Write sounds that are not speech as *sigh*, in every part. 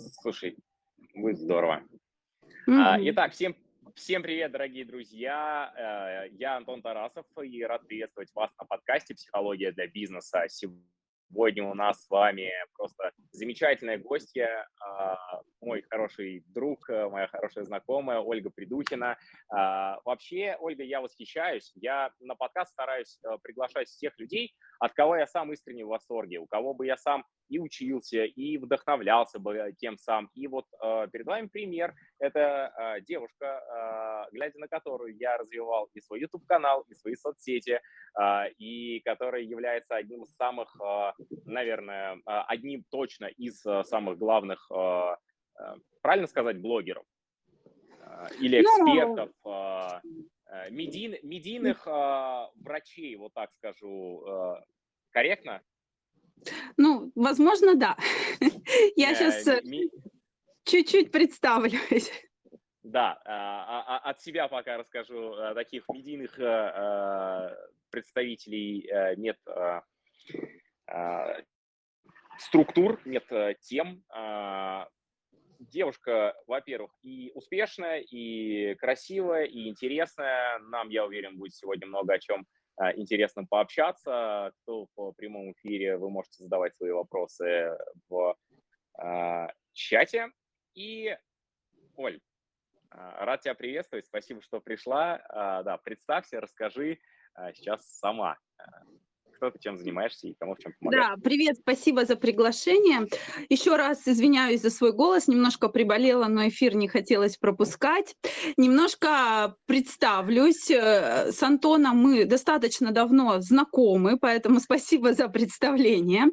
Слушай, будет здорово. А, Итак, всем, всем привет, дорогие друзья. Э, Я Антон Тарасов и рад приветствовать вас на подкасте «Психология для бизнеса». Сегодня у нас с вами просто замечательная гостья, а, мой хороший друг, э, моя хорошая знакомая Ольга Придухина. А, Вообще, Ольга, я восхищаюсь. Я на подкаст стараюсь э, приглашать тех людей, от кого я сам искренне в восторге, у кого бы я сам и учился, и вдохновлялся бы тем сам. И вот э, перед вами пример. Это э, девушка, э, глядя на которую я развивал и свой YouTube-канал, и свои соцсети, э, и которая является одним из самых, э, наверное, э, одним точно из э, самых главных, э, э, правильно сказать, блогеров или Ну, экспертов, э, медийн- медийных э, врачей, вот так скажу, э, корректно? Ну, возможно, да. *laughs* Я Э, сейчас ми- чуть-чуть представлюсь. Да, а, а, а от себя пока расскажу. э, Таких медийных э, э, представителей э, нет э, э, структур, нет э, тем. Девушка, во-первых, и успешная, и красивая, и интересная. Нам, я уверен, будет сегодня много о чем э, интересном пообщаться. Кто в прямом эфире, вы можете задавать свои вопросы в э, чате. И, Оль, а, Рад тебя приветствовать, спасибо, что пришла. Да, представься, расскажи сейчас сама, кто ты чем занимаешься и кому в чем помогаешь. Да, привет, спасибо за приглашение. Еще раз извиняюсь за свой голос, немножко приболела, но эфир не хотелось пропускать. Немножко представлюсь. Э, С Антоном мы достаточно давно знакомы, поэтому *laughs* спасибо за представление.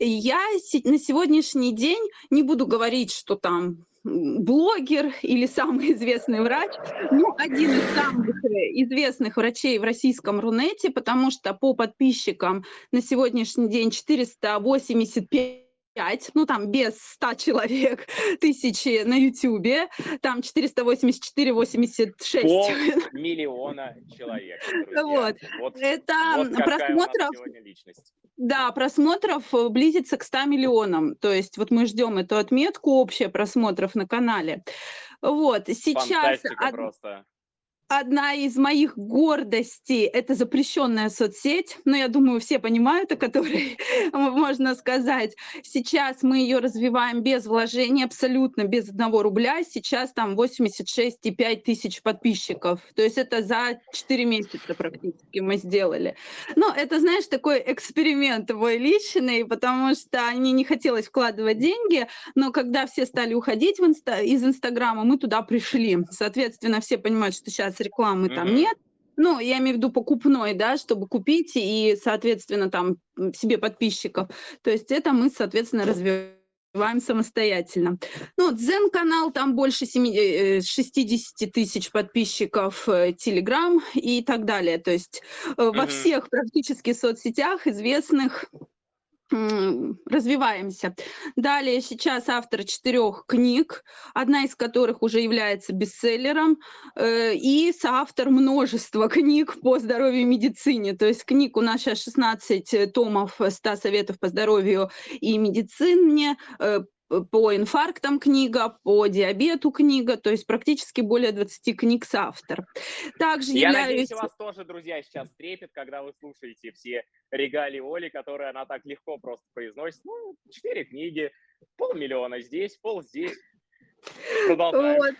Я на сегодняшний день не буду говорить, что там блогер или самый известный врач, ну, один из самых э, известных врачей в российском Рунете, потому что по подписчикам на сегодняшний день 485, ну там без 100 человек, *laughs* тысячи на Ютубе, там 484, 86. Пол миллиона человек, друзья. Вот. Вот, Это вот просмотров, да, просмотров э, близится к 100 миллионам. То есть вот мы ждем эту отметку общая просмотров на канале. Вот, сейчас Фантастика просто. Одна из моих гордостей – это запрещенная соцсеть, но я думаю, все понимают, о которой *laughs* можно сказать. Сейчас мы ее развиваем без вложений, абсолютно без одного рубля. Сейчас там 86,5 тысяч подписчиков. То есть это за 4 месяца практически мы сделали. Но это, знаешь, такой эксперимент мой личный, потому что мне не хотелось вкладывать деньги, но когда все стали уходить в инста- из Инстаграма, мы туда пришли. Соответственно, все понимают, что сейчас рекламы там Мгм. нет. Ну, я имею в виду покупной, да, чтобы купить и, соответственно, там себе подписчиков. То есть это мы, соответственно, развиваем самостоятельно. Ну, Дзен-канал, там больше семи- э, 60 тысяч подписчиков, э, Телеграм и так далее. То есть э, во всех практически соцсетях известных развиваемся. Далее сейчас автор четырех книг, одна из которых уже является бестселлером, э, и соавтор множества *laughs* книг по здоровью и медицине. То есть книг у нас сейчас 16 томов, э, 100 советов по здоровью и медицине, э, по инфарктам книга, по диабету книга, то есть практически более 20 книг соавтор. Также Я являюсь... надеюсь, у вас тоже, друзья, сейчас трепет, когда вы слушаете все регалии Оли, которые она так легко просто произносит. Ну, четыре книги, полмиллиона здесь, пол здесь. Продолжаем. Вот.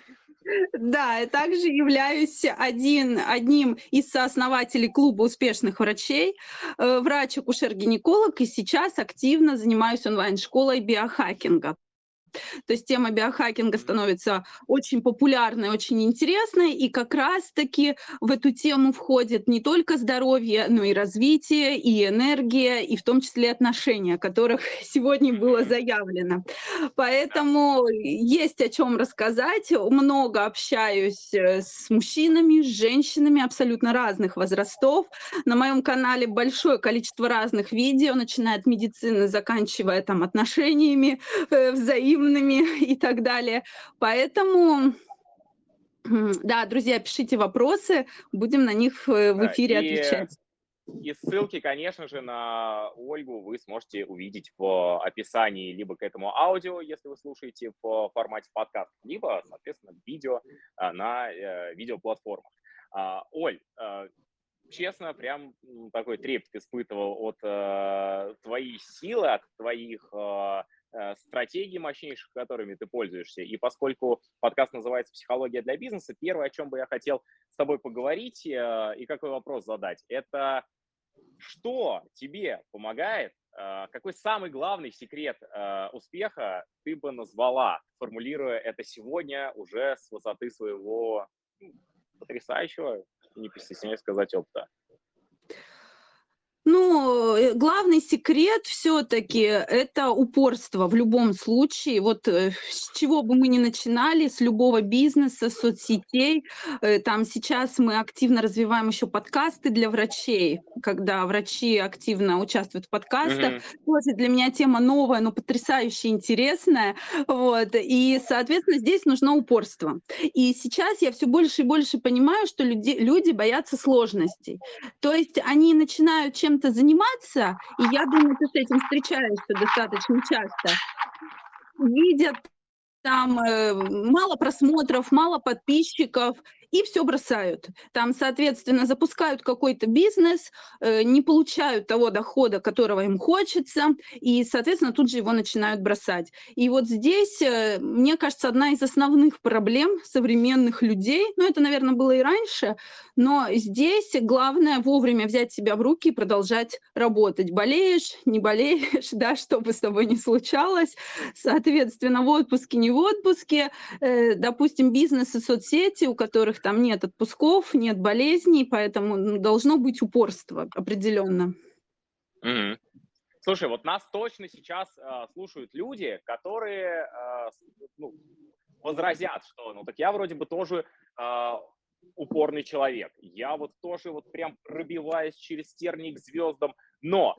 Да, я также являюсь один, одним из сооснователей клуба успешных врачей, э, врач-акушер-гинеколог, и сейчас активно занимаюсь онлайн-школой биохакинга. То есть тема биохакинга становится очень популярной, очень интересной, и как раз-таки в эту тему входит не только здоровье, но и развитие, и энергия, и в том числе отношения, о которых *laughs* сегодня было заявлено. Поэтому есть о чем рассказать. Много общаюсь э, с мужчинами, с женщинами абсолютно разных возрастов. На моем канале большое количество разных видео, начиная от медицины, заканчивая там отношениями э, взаимными *laughs* и так далее. Поэтому да, друзья, пишите вопросы, будем на них э, в эфире и отвечать. И ссылки, конечно же, на Ольгу вы сможете увидеть в описании либо к этому аудио, если вы слушаете в формате подкаста, либо, соответственно, видео а, на э, видеоплатформах. А, Оль, честно, прям такой трепет испытывал от э, твоей силы, от твоих стратегий мощнейших, которыми ты пользуешься. И поскольку подкаст называется «Психология для бизнеса», первое, о чем бы я хотел с тобой поговорить и какой вопрос задать, это что тебе помогает, а, какой самый главный секрет успеха ты бы назвала, формулируя это сегодня уже с высоты своего ну, потрясающего, не постесняюсь сказать, опыта? Ну, э, главный секрет все-таки это упорство в любом случае. Вот э, с чего бы мы ни начинали, с любого бизнеса, соцсетей. Э, там сейчас мы активно развиваем еще подкасты для врачей, когда врачи активно участвуют в подкастах. Mm-hmm. Тоже для меня тема новая, но потрясающе интересная. Вот. И, соответственно, здесь нужно упорство. И сейчас я все больше и больше понимаю, что люди, люди боятся сложностей. То есть они начинают чем чем-то заниматься, и я думаю, ты с этим встречаешься достаточно часто, видят там э, мало просмотров, мало подписчиков, и все бросают. Там, соответственно, запускают какой-то бизнес, э, не получают того дохода, которого им хочется, и, соответственно, тут же его начинают бросать. И вот здесь, э, мне кажется, одна из основных проблем современных людей, ну, это, наверное, было и раньше, но здесь главное вовремя взять себя в руки и продолжать работать. Болеешь, не болеешь, *laughs* да, что бы с тобой ни случалось, соответственно, в отпуске, не в отпуске, э, допустим, бизнес и соцсети, у которых там нет отпусков, нет болезней, поэтому ну, должно быть упорство определенно. Mm-hmm. Слушай, вот нас точно сейчас э, слушают люди, которые э, ну, возразят, что ну так я вроде бы тоже э, упорный человек. Я вот тоже вот прям пробиваюсь через тернии к звездам. Но,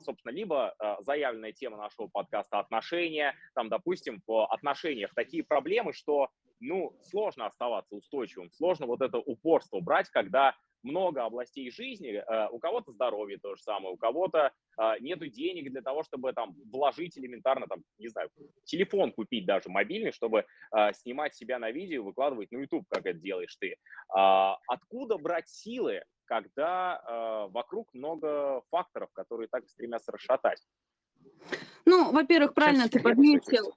собственно, либо заявленная тема нашего подкаста отношения, там, допустим, в отношениях такие проблемы, что ну, сложно оставаться устойчивым, сложно вот это упорство брать, когда много областей жизни, э, у кого-то здоровье то же самое, у кого-то э, нету денег для того, чтобы там вложить элементарно, там, не знаю, телефон купить даже мобильный, чтобы э, снимать себя на видео, выкладывать на YouTube, как это делаешь ты. А, откуда брать силы, когда вокруг много факторов, которые так стремятся расшатать? Ну, во-первых, правильно ты подметил,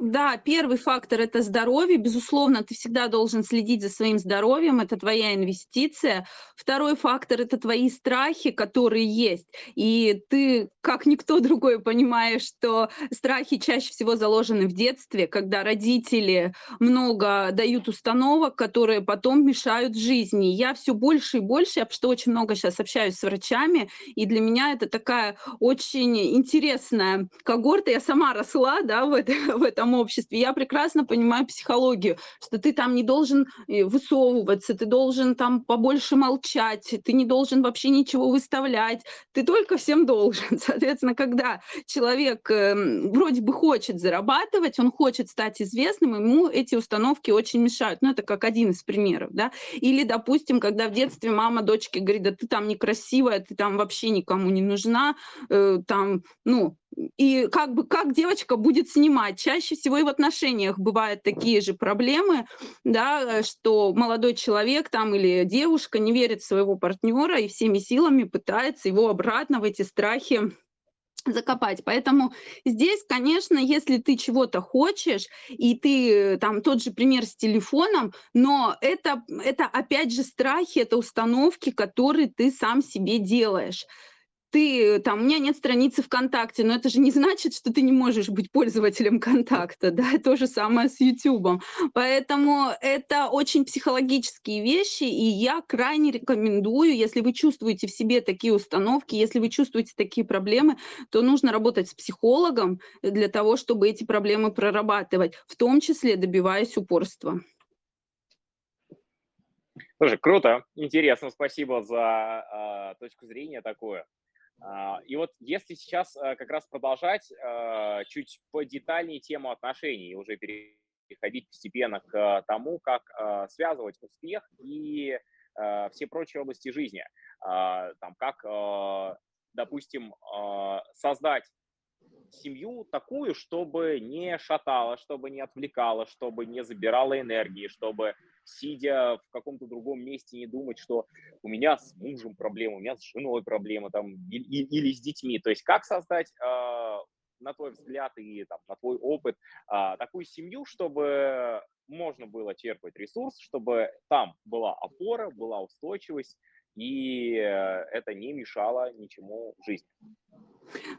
да, первый фактор – это здоровье. Безусловно, ты всегда должен следить за своим здоровьем, это твоя инвестиция. Второй фактор – это твои страхи, которые есть. И ты, как никто *laughs* другой, понимаешь, что страхи чаще всего заложены в детстве, когда родители много дают установок, которые потом мешают жизни. Я все больше и больше, я что очень много сейчас общаюсь с врачами, и для меня это такая очень интересная когорта. Я сама росла да, в, это, *laughs* в этом этом обществе. Я прекрасно понимаю психологию, что ты там не должен э, высовываться, ты должен там побольше молчать, ты не должен вообще ничего выставлять, ты только всем должен. *laughs* Соответственно, когда человек эм, вроде бы хочет зарабатывать, он хочет стать известным, ему эти установки очень мешают. Ну, это как один из примеров, да. Или, допустим, когда в детстве мама дочке говорит, да ты там некрасивая, ты там вообще никому не нужна, э, там, ну, и как бы как девочка будет снимать. Чаще всего и в отношениях бывают такие же проблемы, да, что молодой человек там или девушка не верит в своего партнера и всеми силами пытается его обратно в эти страхи закопать. Поэтому здесь, конечно, если ты чего-то хочешь, и ты там тот же пример с телефоном, но это, это опять же страхи, это установки, которые ты сам себе делаешь ты там, у меня нет страницы ВКонтакте, но это же не значит, что ты не можешь быть пользователем контакта, да, *laughs* то же самое с YouTube. Поэтому это очень психологические вещи, и я крайне рекомендую, если вы чувствуете в себе такие установки, если вы чувствуете такие проблемы, то нужно работать с психологом для того, чтобы эти проблемы прорабатывать, в том числе добиваясь упорства. Слушай, круто, интересно, спасибо за э, точку зрения такую. А, и вот если сейчас э, как раз продолжать э, чуть подетальнее тему отношений и уже переходить постепенно к тому, как э, связывать успех и все прочие области жизни. Э, там, как, допустим, создать семью такую, чтобы не шатала, чтобы не отвлекала, чтобы не забирала энергии, чтобы, сидя в каком-то другом месте, не думать, что у меня с мужем проблема, у меня с женой проблема там, или, или с детьми. То есть как создать, э, на твой взгляд и там, на твой опыт, э, такую семью, чтобы можно было черпать ресурс, чтобы там была опора, была устойчивость, и э, это не мешало ничему в жизни.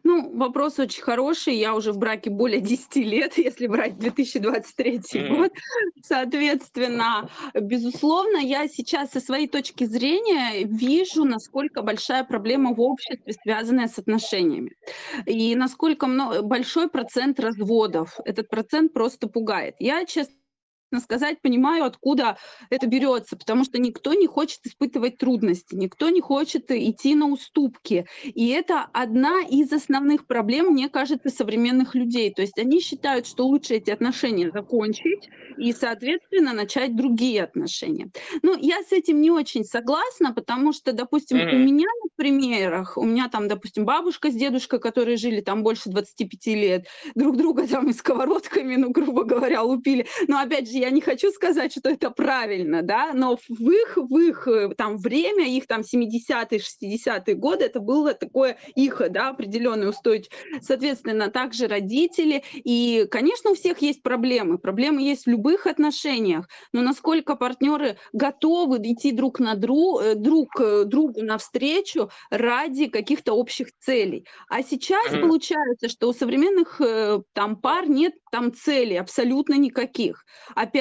Ну, вопрос очень хороший. Я уже в браке более *laughs* 10 лет, если брать 2023 mm-hmm. год. Соответственно, безусловно, я сейчас со своей точки зрения вижу, насколько большая проблема в обществе, связанная с отношениями. И насколько много, большой процент разводов. Этот процент просто пугает. Я, честно сказать, понимаю, откуда это берется, потому что никто не хочет испытывать трудности, никто не хочет идти на уступки. И это одна из основных проблем, мне кажется, современных людей. То есть они считают, что лучше эти отношения закончить и, соответственно, начать другие отношения. Ну, я с этим не очень согласна, потому что, допустим, mm-hmm. у меня на примерах, у меня там, допустим, бабушка с дедушкой, которые жили там больше 25 лет, друг друга там и *laughs* сковородками, ну, грубо говоря, лупили. Но, опять же, я не хочу сказать, что это правильно, да, но в их, в их э, там время, их там 70-е, 60-е годы, это было такое их, да, определенный устойчивость. Соответственно, также родители. И, конечно, у всех есть проблемы. Проблемы есть в любых отношениях. Но насколько партнеры готовы идти друг на друг, э, друг э, другу навстречу ради каких-то общих целей. А сейчас mm-hmm. получается, что у современных там пар нет там целей абсолютно никаких. Опять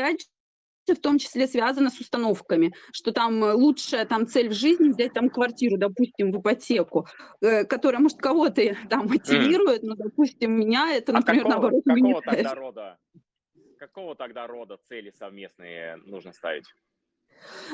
в том числе связано с установками, что там э, лучшая там цель в жизни взять там квартиру, допустим, в ипотеку, э, которая, может, кого-то *laughs* там мотивирует, но, допустим, меня это, а например, а какого, наоборот, какого тогда рода, какого тогда рода цели совместные нужно ставить?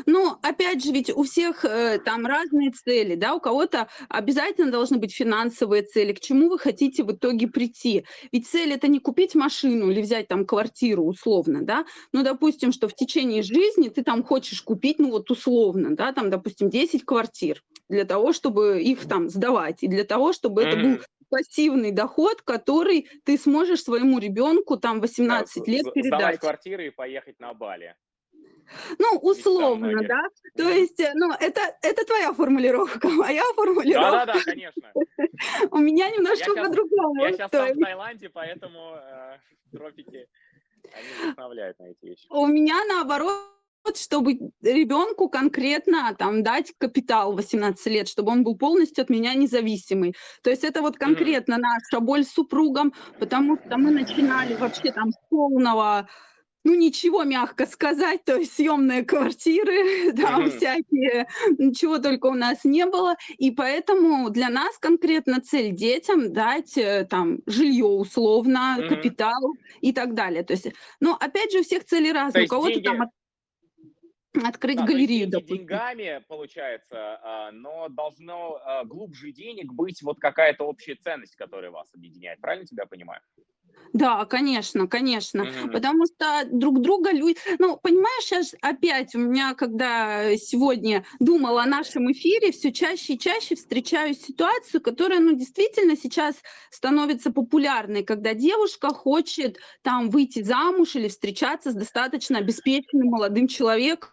Ну, опять же, ведь у всех э, там разные цели, да, у кого-то обязательно должны быть финансовые цели, к чему вы хотите в итоге прийти. Ведь цель это не купить машину или взять там квартиру условно, да, ну, допустим, что в течение жизни ты там хочешь купить, ну, вот условно, да, там, допустим, 10 квартир для того, чтобы их там сдавать, и для того, чтобы mm-hmm. это был пассивный доход, который ты сможешь своему ребенку там 18 да, лет передать. Сдавать квартиры и поехать на Бали. Ну, условно, да. То есть, э, ну, это, это твоя формулировка, *laughs* моя формулировка. Да-да-да, конечно. *laughs* У меня немножко по-другому. Я сейчас в Таиланде, поэтому э, тропики, они вдохновляют на эти вещи. У меня наоборот чтобы ребенку конкретно там дать капитал 18 лет, чтобы он был полностью от меня независимый. То есть это вот конкретно наша боль с супругом, потому что мы начинали вообще там с полного ну, ничего, мягко сказать, то есть съемные квартиры, *laughs* там mm-hmm. всякие, ничего только у нас не было, и поэтому для нас конкретно цель детям дать э, там жилье условно, mm-hmm. капитал и так далее. То есть, ну, опять же, у всех цели разные. У кого-то деньги... там открыть да, галерею, есть допустим. деньгами получается, а, но должно а, глубже денег быть вот какая-то общая ценность, которая вас объединяет. Правильно тебя понимаю? Да, конечно, конечно, mm-hmm. потому что друг друга люди... Ну, понимаешь, сейчас опять у меня, когда сегодня думала о нашем эфире, все чаще и чаще встречаю ситуацию, которая, ну, действительно сейчас становится популярной, когда девушка хочет там выйти замуж или встречаться с достаточно обеспеченным молодым человеком,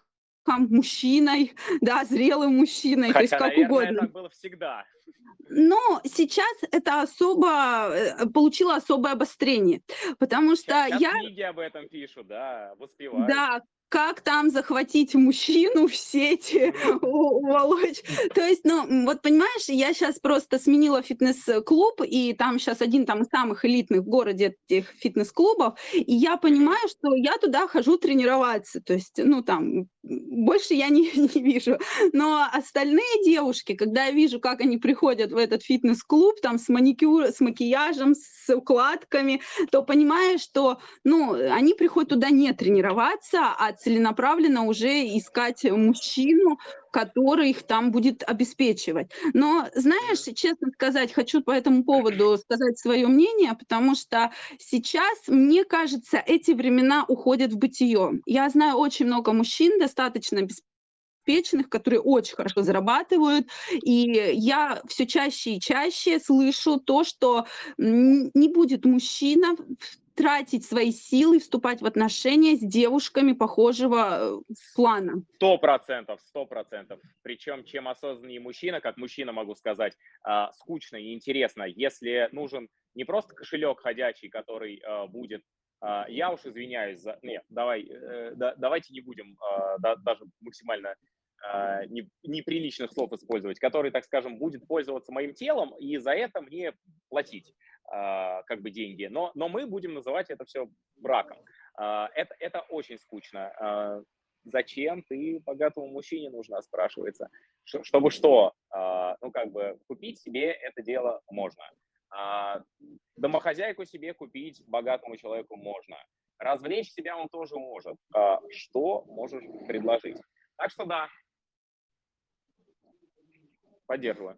мужчиной, *laughs* да, зрелым мужчиной, Хотя, то есть как наверное, угодно. так было всегда. Но сейчас это особо э, получило особое обострение, потому что сейчас я... книги об этом пишут, да, воспевают. Да, как там захватить мужчину в сети, уволочь. То есть, ну, вот понимаешь, я сейчас просто сменила фитнес-клуб, и там сейчас один там из самых элитных в городе этих фитнес-клубов, и я понимаю, что я туда хожу тренироваться, то есть, ну, там, больше я не, *laughs* не вижу. Но остальные девушки, когда я вижу, как они приходят в этот фитнес-клуб, там, с маникюр, с макияжем, с укладками, то понимаешь, что, ну, они приходят туда не тренироваться, а целенаправленно уже искать мужчину, который их там будет обеспечивать. Но, знаешь, честно сказать, хочу по этому поводу сказать свое мнение, потому что сейчас, мне кажется, эти времена уходят в бытие. Я знаю очень много мужчин, достаточно обеспеченных, которые очень хорошо зарабатывают. И я все чаще и чаще слышу то, что не будет мужчина тратить свои силы, вступать в отношения с девушками похожего э, плана. Сто процентов, сто процентов. Причем, чем осознаннее мужчина, как мужчина могу сказать, а, скучно и интересно, если нужен не просто кошелек ходячий, который а, будет а, я уж извиняюсь за... Нет, давай, э, да, давайте не будем да, даже максимально не, неприличных слов использовать, который, так скажем, будет пользоваться моим телом и за это мне платить. А, как бы деньги, но, но мы будем называть это все браком. А, это, это очень скучно. А, зачем ты богатому мужчине нужна, спрашивается. Чтобы что? Ну, как бы купить себе это дело можно. Домохозяйку себе купить богатому человеку можно. Развлечь себя он тоже может. Что можешь предложить? Так что да, поддерживаю.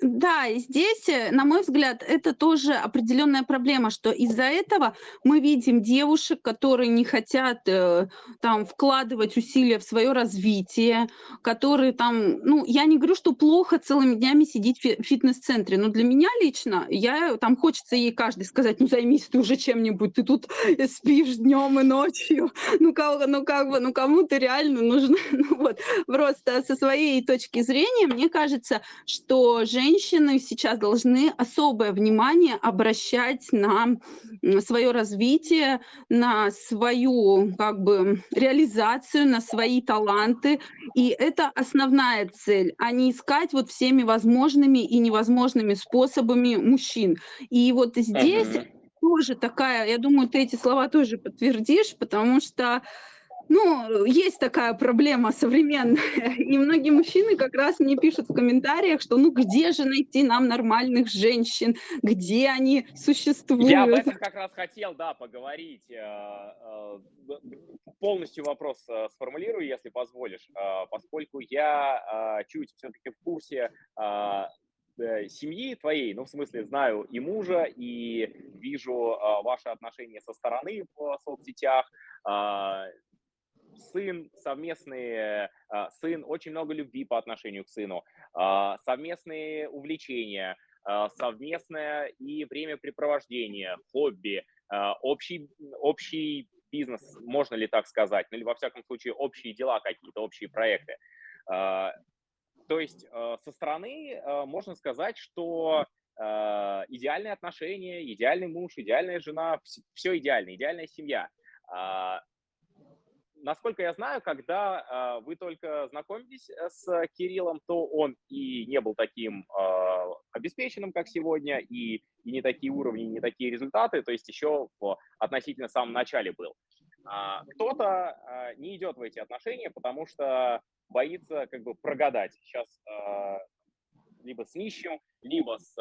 Да, и здесь, э, на мой взгляд, это тоже определенная проблема, что из-за этого мы видим девушек, которые не хотят э, там вкладывать усилия в свое развитие, которые там, ну, я не говорю, что плохо целыми днями сидеть в фитнес-центре, но для меня лично, я там хочется ей каждый сказать, ну, займись ты уже чем-нибудь, ты тут спишь днем и ночью, *laughs* ну, как, ну, как бы, ну, кому ты реально нужна, *laughs* ну, вот, просто со своей точки зрения, мне кажется, что женщина женщины сейчас должны особое внимание обращать на свое развитие, на свою как бы реализацию, на свои таланты. И это основная цель, а не искать вот всеми возможными и невозможными способами мужчин. И вот здесь uh-huh. тоже такая, я думаю, ты эти слова тоже подтвердишь, потому что ну, есть такая проблема современная, и многие мужчины как раз мне пишут в комментариях, что ну где же найти нам нормальных женщин, где они существуют. Я об этом как раз хотел, да, поговорить. Э, э, полностью вопрос э, сформулирую, если позволишь, поскольку я чуть все-таки в курсе семьи твоей, ну, в смысле, знаю и мужа, и вижу ваши отношения со стороны в соцсетях, сын, совместные, а, сын, очень много любви по отношению к сыну, а, совместные увлечения, а, совместное и времяпрепровождение, хобби, общий, общий бизнес, можно ли так сказать, ну или во всяком случае общие дела какие-то, общие проекты. То есть со стороны можно сказать, что идеальные отношения, идеальный муж, идеальная жена, все идеально, идеальная семья насколько я знаю, когда э, вы только знакомитесь э, с Кириллом, то он и не был таким э, обеспеченным, как сегодня, и, и не такие уровни, не такие результаты, то есть еще в относительно самом начале был. А, кто-то не идет в эти отношения, потому что боится как бы прогадать. Сейчас либо с нищим, либо с...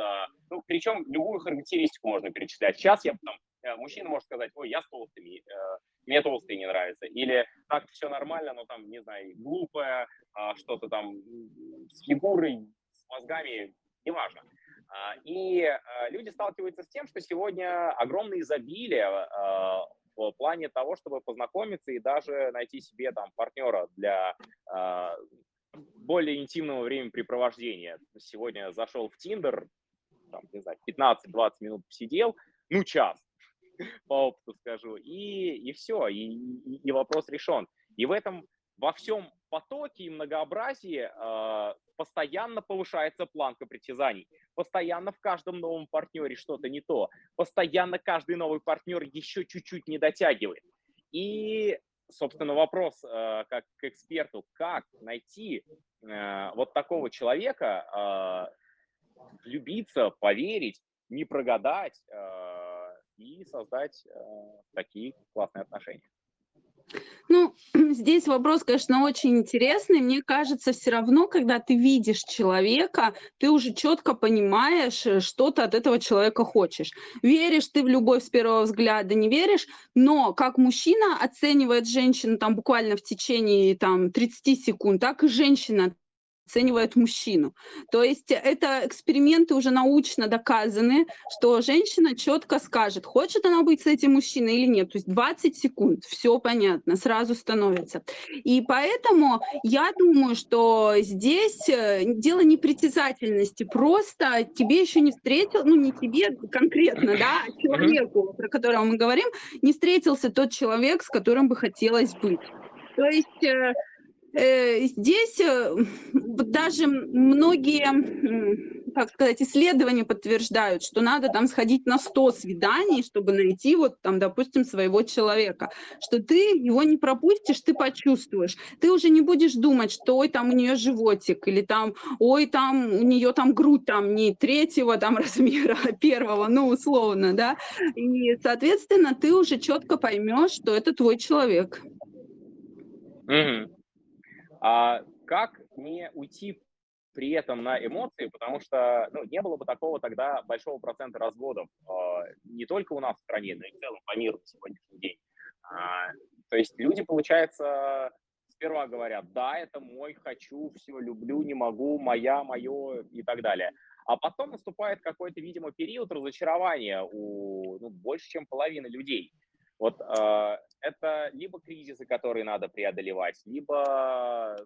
Ну, причем любую характеристику можно перечислять. Сейчас я Э, мужчина может сказать, ой, я с толстыми, э, мне толстые не нравятся. Или так все нормально, но там, не знаю, глупое, а, что-то там с фигурой, с мозгами, неважно. А, и э, люди сталкиваются с тем, что сегодня огромное изобилие в плане того, чтобы познакомиться и даже найти себе там партнера для более интимного времяпрепровождения. Сегодня зашел в Тиндер, там, не знаю, 15-20 минут посидел, ну, час, *laughs* по опыту скажу, и, и все, и, и, вопрос решен. И в этом, во всем потоке и многообразии э, постоянно повышается планка притязаний, постоянно в каждом новом партнере что-то не то, постоянно каждый новый партнер еще чуть-чуть не дотягивает. И, собственно, вопрос э, как к эксперту, как найти э, вот такого человека, э, влюбиться, поверить, не прогадать, э, и создать э, такие классные отношения. Ну, *clears throat* здесь вопрос, конечно, очень интересный. Мне кажется, все равно, когда ты видишь человека, ты уже четко понимаешь, э, что ты от этого человека хочешь. Веришь ты в любовь с первого взгляда, не веришь, но как мужчина оценивает женщину там буквально в течение там 30 секунд, так и женщина оценивает мужчину. То есть это эксперименты уже научно доказаны, что женщина четко скажет, хочет она быть с этим мужчиной или нет. То есть 20 секунд, все понятно, сразу становится. И поэтому я думаю, что здесь э, дело непритязательности, просто тебе еще не встретил, ну не тебе конкретно, да, а человеку, про которого мы говорим, не встретился тот человек, с которым бы хотелось быть. То есть Э, здесь э, даже многие, как сказать, исследования подтверждают, что надо там сходить на 100 свиданий, чтобы найти вот там, допустим, своего человека, что ты его не пропустишь, ты почувствуешь. Ты уже не будешь думать, что ой, там у нее животик, или там, ой, там у нее там грудь там не третьего там *laughs* размера, а первого, ну, условно, да. И, соответственно, ты уже четко поймешь, что это твой человек. Mm-hmm. А как не уйти при этом на эмоции, потому что ну, не было бы такого тогда большого процента разводов э, не только у нас в стране, но и в целом по миру на сегодняшний день. А, то есть люди, получается, сперва говорят, да, это мой, хочу, все, люблю, не могу, моя, мое и так далее. А потом наступает какой-то, видимо, период разочарования у ну, больше, чем половины людей. Вот э, это либо кризисы, которые надо преодолевать, либо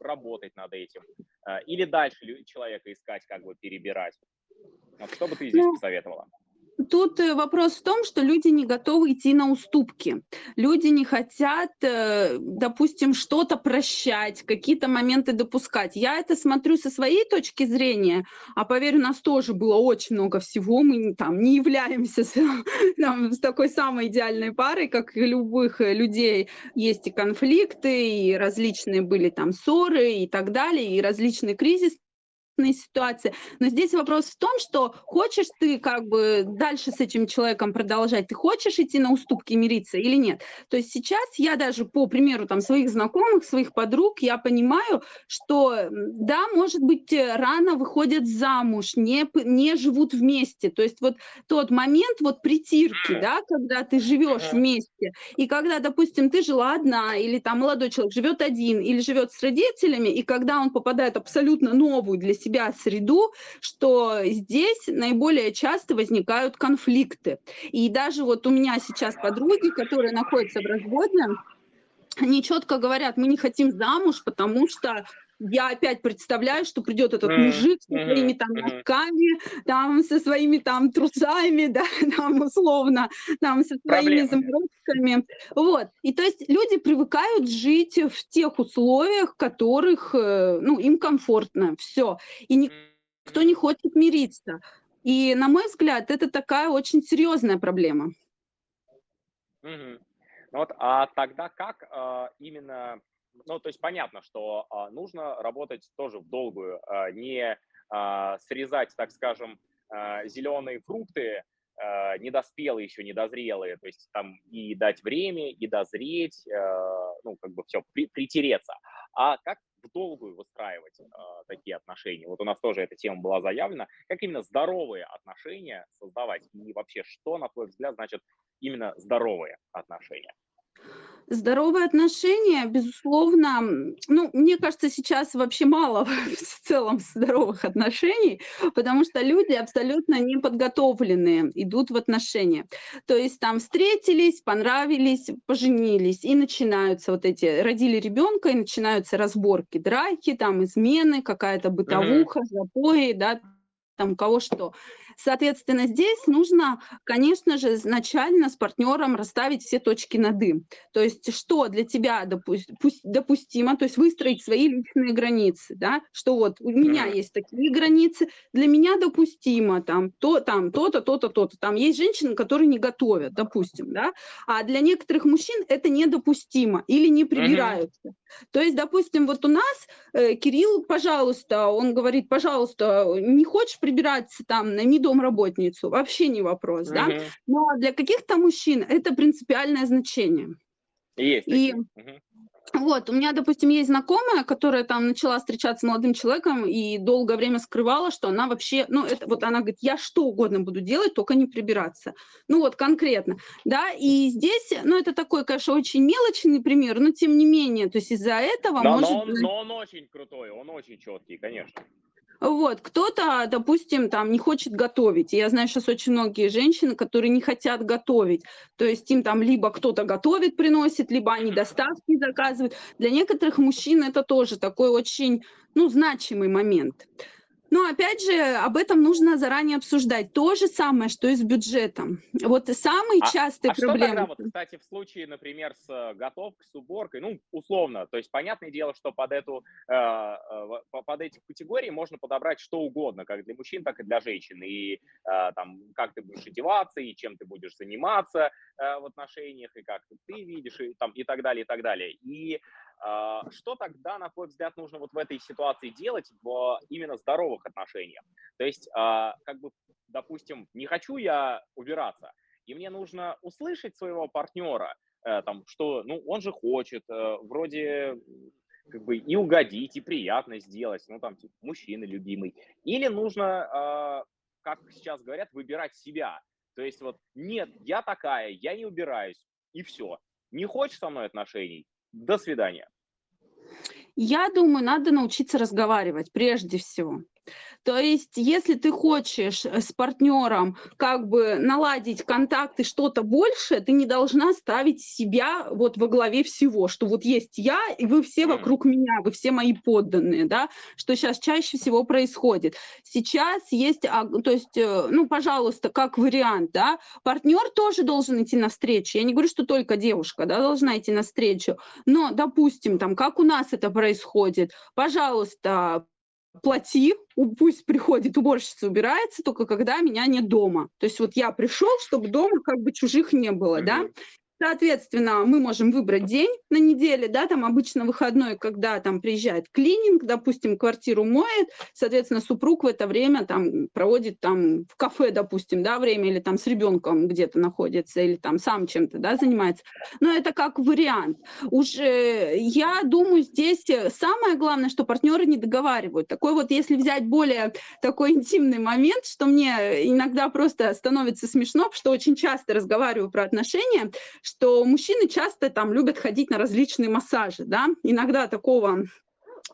работать над этим, э, или дальше человека искать, как бы перебирать. Вот что бы ты здесь ну, посоветовала? Тут э, вопрос в том, что люди не готовы идти на уступки. Люди не хотят, э, допустим, что-то прощать, какие-то моменты допускать. Я это смотрю со своей точки зрения, а поверь, у нас тоже было очень много всего. Мы там не являемся с, *laughs* там, с такой самой идеальной парой, как и любых э, людей. Есть и конфликты, и различные были там ссоры и так далее, и различные кризисы ситуации. Но здесь вопрос в том, что хочешь ты как бы дальше с этим человеком продолжать, ты хочешь идти на уступки мириться или нет. То есть сейчас я даже по примеру там своих знакомых, своих подруг, я понимаю, что да, может быть, э, рано выходят замуж, не, не живут вместе. То есть вот тот момент вот притирки, да, когда ты живешь вместе, и когда, допустим, ты жила одна, или там молодой человек живет один, или живет с родителями, и когда он попадает абсолютно новую для себя себя среду, что здесь наиболее часто возникают конфликты. И даже вот у меня сейчас подруги, которые находятся в разводе, они четко говорят, мы не хотим замуж, потому что я опять представляю, что придет этот мужик со своими там носками, там со своими там трусами, *laughs* да, там условно, там со своими заморозками. Вот. И то есть люди привыкают жить в тех условиях, в которых, э, ну, им комфортно, все. И никто не хочет мириться. И, на мой взгляд, это такая очень серьезная проблема. Угу. Вот, а тогда как э, именно ну, то есть понятно, что а, нужно работать тоже в долгую, а, не а, срезать, так скажем, а, зеленые фрукты, а, недоспелые еще, недозрелые, то есть там и дать время, и дозреть, а, ну, как бы все, при, притереться. А как в долгую выстраивать а, такие отношения? Вот у нас тоже эта тема была заявлена. Как именно здоровые отношения создавать? И вообще, что, на твой взгляд, значит именно здоровые отношения? Здоровые отношения, безусловно, ну, мне кажется, сейчас вообще мало *laughs* в целом здоровых отношений, потому что люди абсолютно неподготовленные идут в отношения. То есть там встретились, понравились, поженились, и начинаются вот эти, родили ребенка, и начинаются разборки, драки, там измены, какая-то бытовуха, запои, да, там кого что. Соответственно, здесь нужно, конечно же, изначально с партнером расставить все точки над «и». То есть что для тебя допустимо, то есть выстроить свои личные границы, да, что вот у меня есть такие границы, для меня допустимо там то, там то-то, то-то, то-то. Там есть женщины, которые не готовят, допустим, да, а для некоторых мужчин это недопустимо или не прибираются. То есть, допустим, вот у нас э, Кирилл, пожалуйста, он говорит, пожалуйста, не хочешь прибираться там на недо домработницу, вообще не вопрос, угу. да. Но для каких-то мужчин это принципиальное значение. Есть. И, угу. Вот, у меня, допустим, есть знакомая, которая там начала встречаться с молодым человеком и долгое время скрывала, что она вообще, ну, это вот она говорит, я что угодно буду делать, только не прибираться. Ну, вот конкретно, да, и здесь, ну, это такой, конечно, очень мелочный пример, но тем не менее, то есть из-за этого но, может... Но он, но он очень крутой, он очень четкий, конечно. Вот, кто-то, допустим, там не хочет готовить. Я знаю сейчас очень многие женщины, которые не хотят готовить. То есть им там либо кто-то готовит, приносит, либо они доставки заказывают. Для некоторых мужчин это тоже такой очень, ну, значимый момент. Но опять же, об этом нужно заранее обсуждать. То же самое, что и с бюджетом. Вот самые а, частые а проблемы. Что тогда, вот, кстати, в случае, например, с э, готовкой, с уборкой, ну, условно, то есть понятное дело, что под эту, э, э под эти категории можно подобрать что угодно, как для мужчин, так и для женщин. И э, там, как ты будешь одеваться, и чем ты будешь заниматься э, в отношениях, и как ты видишь, и, там, и так далее, и так далее. И что тогда, на твой взгляд, нужно вот в этой ситуации делать в именно здоровых отношениях? То есть, а, как бы, допустим, не хочу я убираться, и мне нужно услышать своего партнера, э, там, что, ну, он же хочет, э, вроде как бы и угодить, и приятно сделать, ну, там, типа, мужчина любимый. Или нужно, а, как сейчас говорят, выбирать себя. То есть вот, нет, я такая, я не убираюсь, и все. Не хочешь со мной отношений, до свидания. Я думаю, надо научиться разговаривать прежде всего. То есть, если ты хочешь э, с партнером как бы наладить контакты, что-то больше, ты не должна ставить себя вот во главе всего, что вот есть я, и вы все вокруг меня, вы все мои подданные, да, что сейчас чаще всего происходит. Сейчас есть, а, то есть, э, ну, пожалуйста, как вариант, да, партнер тоже должен идти навстречу. Я не говорю, что только девушка, да, должна идти навстречу, но, допустим, там, как у нас это происходит, пожалуйста, плати, пусть приходит уборщица, убирается, только когда меня нет дома. То есть вот я пришел, чтобы дома как бы чужих не было, да. Соответственно, мы можем выбрать день на неделе, да, там обычно выходной, когда там приезжает клининг, допустим, квартиру моет, соответственно, супруг в это время там проводит там в кафе, допустим, да, время, или там с ребенком где-то находится, или там сам чем-то, да, занимается. Но это как вариант. Уже я думаю, здесь самое главное, что партнеры не договаривают. Такой вот, если взять более такой интимный момент, что мне иногда просто становится смешно, что очень часто разговариваю про отношения, что мужчины часто там любят ходить на различные массажи, да, иногда такого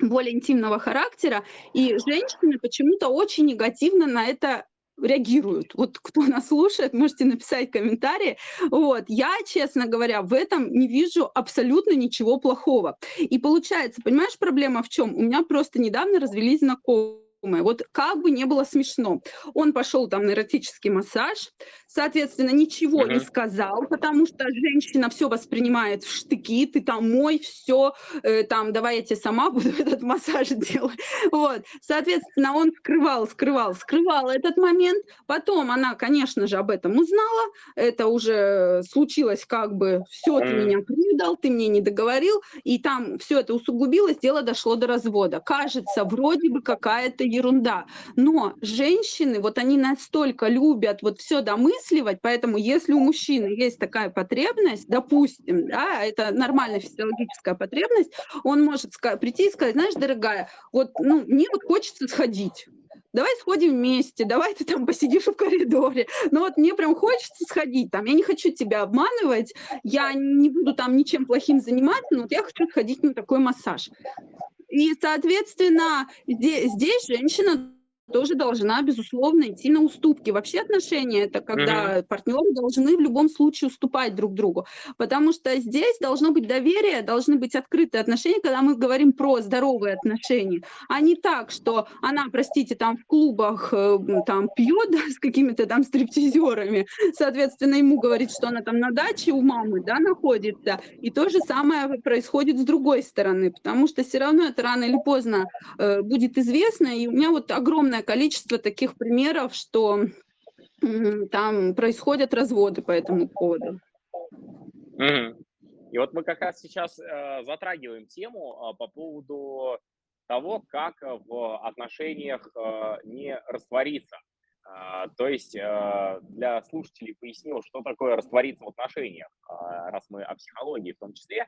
более интимного характера, и женщины почему-то очень негативно на это реагируют. Вот кто нас слушает, можете написать комментарии. Вот. Я, честно говоря, в этом не вижу абсолютно ничего плохого. И получается, понимаешь, проблема в чем? У меня просто недавно развелись знакомые вот как бы не было смешно. Он пошел там на эротический массаж, соответственно, ничего uh-huh. не сказал, потому что женщина все воспринимает в штыки, ты там мой, все, э, там, давай я тебе сама *laughs* буду этот массаж делать. Вот, соответственно, он скрывал, скрывал, скрывал этот момент. Потом она, конечно же, об этом узнала, это уже случилось как бы, все, ты меня предал, ты мне не договорил, и там все это усугубилось, дело дошло до развода. Кажется, вроде бы какая-то ерунда. Но женщины, вот они настолько любят вот все домысливать, поэтому если у мужчины есть такая потребность, допустим, да, это нормальная физиологическая потребность, он может прийти и сказать, знаешь, дорогая, вот ну, мне вот хочется сходить, давай сходим вместе, давай ты там посидишь в коридоре. Но вот мне прям хочется сходить там, я не хочу тебя обманывать, я не буду там ничем плохим заниматься, но вот я хочу сходить на такой массаж. И, соответственно, здесь, женщина тоже должна, безусловно, идти на уступки. Вообще отношения это когда mm-hmm. партнеры должны в любом случае уступать друг другу, потому что здесь должно быть доверие, должны быть открытые отношения, когда мы говорим про здоровые отношения, а не так, что она, простите, там в клубах э, там пьет *laughs* да, с какими-то там стриптизерами, соответственно, ему говорит, что она там на даче у мамы, да, находится, и то же самое происходит с другой стороны, потому что все равно это рано или поздно э, будет известно, и у меня вот огромное огромное количество таких примеров, что там происходят разводы по этому поводу. И вот мы как раз сейчас э, затрагиваем тему э, по поводу того, как в отношениях э, не раствориться. А, то есть а, для слушателей пояснил, что такое раствориться в отношениях, а, раз мы о психологии в том числе.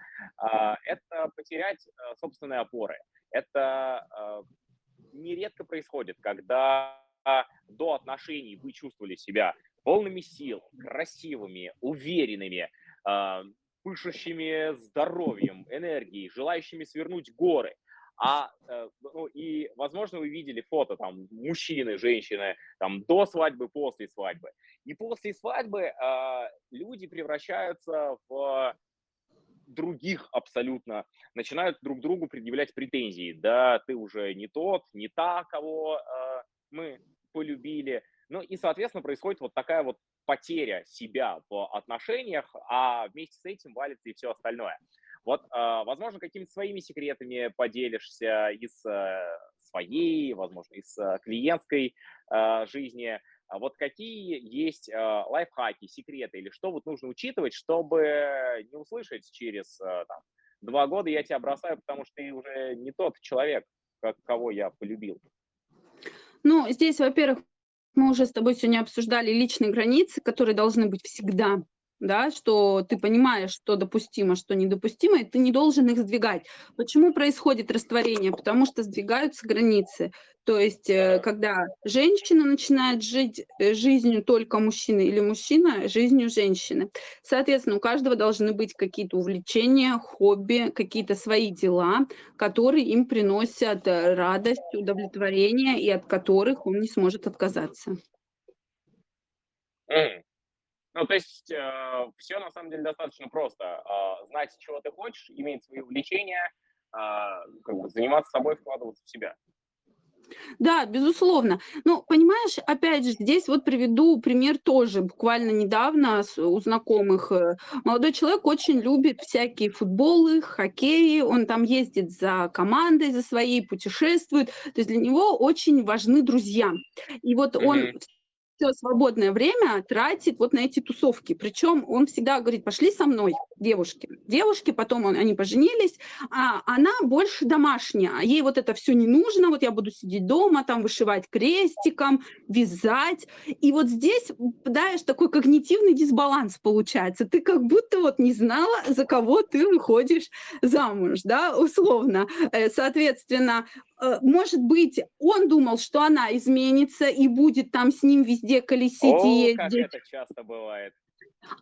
Это потерять собственные опоры. Это нередко происходит, когда до отношений вы чувствовали себя полными сил, красивыми, уверенными, пышущими здоровьем, энергией, желающими свернуть горы – а, э, ну, и, возможно, вы видели фото там мужчины, женщины, там до свадьбы, после свадьбы. И после свадьбы э, люди превращаются в других абсолютно, начинают друг другу предъявлять претензии. Да, ты уже не тот, не та, кого э, мы полюбили. Ну и, соответственно, происходит вот такая вот потеря себя в отношениях, а вместе с этим валится и все остальное. Вот, а, возможно, какими-то своими секретами поделишься из э, своей, возможно, из э, клиентской а, жизни. А вот какие есть лайфхаки, секреты или что вот нужно учитывать, чтобы не услышать через там, два года я тебя бросаю, потому что ты уже не тот человек, как, кого я полюбил? Ну, здесь, во-первых, мы уже с тобой сегодня обсуждали личные границы, которые должны быть всегда да, что ты понимаешь, что допустимо, что недопустимо, и ты не должен их сдвигать. Почему происходит растворение? Потому что сдвигаются границы. То есть, э, когда женщина начинает жить э, жизнью только мужчины или мужчина жизнью женщины. Соответственно, у каждого должны быть какие-то увлечения, хобби, какие-то свои дела, которые им приносят э, радость, удовлетворение и от которых он не сможет отказаться. Ну, то есть э, все на самом деле достаточно просто. Э, знать, чего ты хочешь, иметь свои увлечения, э, как бы заниматься собой, вкладываться в себя. Да, безусловно. Ну, понимаешь, опять же, здесь вот приведу пример тоже. Буквально недавно у знакомых э, молодой человек очень любит всякие футболы, хоккеи. Он там ездит за командой, за своей, путешествует. То есть для него очень важны друзья. И вот mm-hmm. Все свободное время тратит вот на эти тусовки. Причем он всегда говорит, пошли со мной, девушки. Девушки, потом он, они поженились, а она больше домашняя. Ей вот это все не нужно, вот я буду сидеть дома, там вышивать крестиком, вязать. И вот здесь попадаешь такой когнитивный дисбаланс получается. Ты как будто вот не знала, за кого ты выходишь замуж, да, условно. Э, соответственно, может быть, он думал, что она изменится и будет там с ним везде колесить О, и ездить. как это часто бывает.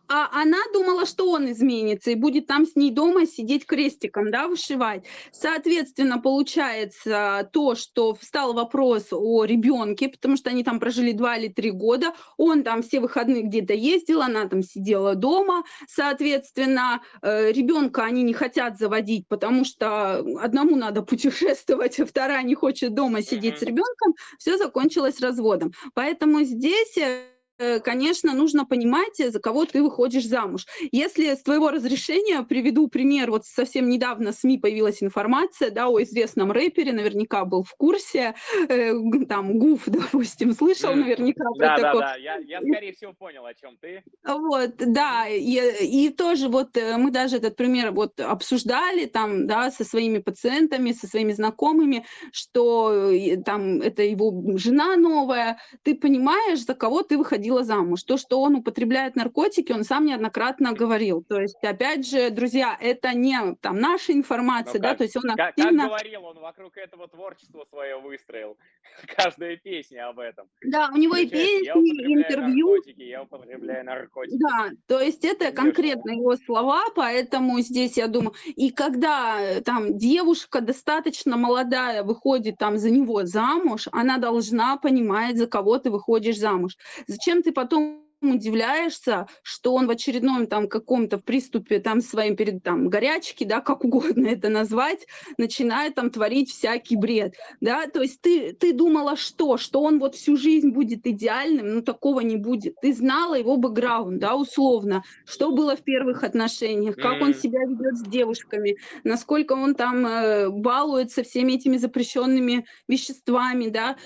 А она думала, что он изменится и будет там с ней дома сидеть крестиком, да, вышивать. Соответственно, получается то, что встал вопрос о ребенке, потому что они там прожили два или три года, он там все выходные где-то ездил, она там сидела дома. Соответственно, э, ребенка они не хотят заводить, потому что одному надо *laughs* путешествовать, а вторая не хочет дома сидеть с ребенком. Все закончилось разводом. Поэтому здесь Э, конечно, нужно понимать, за кого ты выходишь замуж. Если с твоего разрешения приведу пример, вот совсем недавно в СМИ появилась информация, да, о известном рэпере, наверняка был в курсе, э, там, Гуф, *laughs* допустим, слышал наверняка да, про да, такое. Да, я, я, скорее всего, понял, о чем ты. Вот, да, и, и тоже вот э, мы даже этот пример вот обсуждали там, да, со своими пациентами, со своими знакомыми, что э, там это его жена новая, ты понимаешь, за кого ты выходил выходила замуж. То, что он употребляет наркотики, он сам неоднократно говорил. То есть, опять же, друзья, это не там наша информация, ну, да, как, то есть он активно... Как говорил, он вокруг этого творчества свое выстроил. *laughs* Каждая песня об этом. Да, у него и песни, и интервью. Наркотики, я употребляю наркотики. Да, то есть это конкретно его слова, поэтому здесь я думаю, и когда э, там девушка достаточно молодая выходит там за него замуж, она должна понимать, за кого ты выходишь замуж. Зачем зачем ты потом удивляешься, что он в очередном там каком-то приступе там своим перед там горячки, да, как угодно это назвать, начинает там творить всякий бред, да, то есть ты, ты думала что, что он вот всю жизнь будет идеальным, ну такого не будет, ты знала его бэкграунд, да, условно, что было в первых отношениях, как он себя ведет с девушками, насколько он там э, балуется всеми этими запрещенными веществами, да,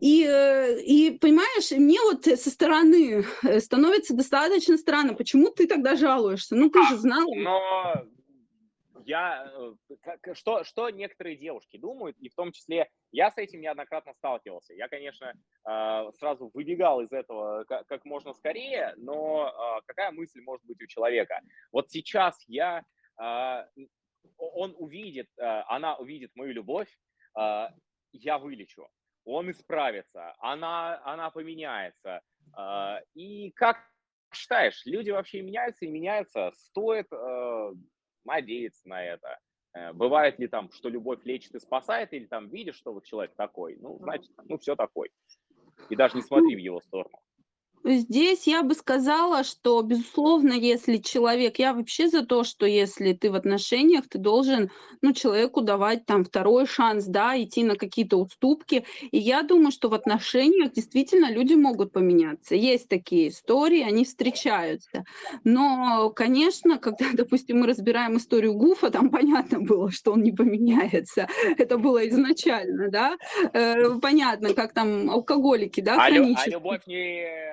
и, э, и понимаешь, мне вот со стороны э, становится достаточно странно, почему ты тогда жалуешься? Ну, ты же знал. Но я, э, что, что некоторые девушки думают, и в том числе я с этим неоднократно сталкивался. Я, конечно, сразу выбегал из этого как можно скорее, но какая мысль может быть у человека? Вот сейчас я, он увидит, она увидит мою любовь, я вылечу, он исправится, она, она поменяется. И как считаешь, люди вообще меняются и меняются? Стоит надеяться на это. Э, бывает ли там, что любовь лечит и спасает, или там видишь, что вот человек такой, ну, значит, ну, все такой. И даже не смотри в его сторону. Здесь я бы сказала, что, безусловно, если человек, я вообще за то, что если ты в отношениях, ты должен, ну, человеку давать там второй шанс, да, идти на какие-то уступки. И я думаю, что в отношениях действительно люди могут поменяться. Есть такие истории, они встречаются. Но, конечно, когда, *laughs* допустим, мы разбираем историю Гуфа, там понятно было, что он не поменяется. *laughs* Это было изначально, да. Э, понятно, как там алкоголики, да, а, лю- а любовь не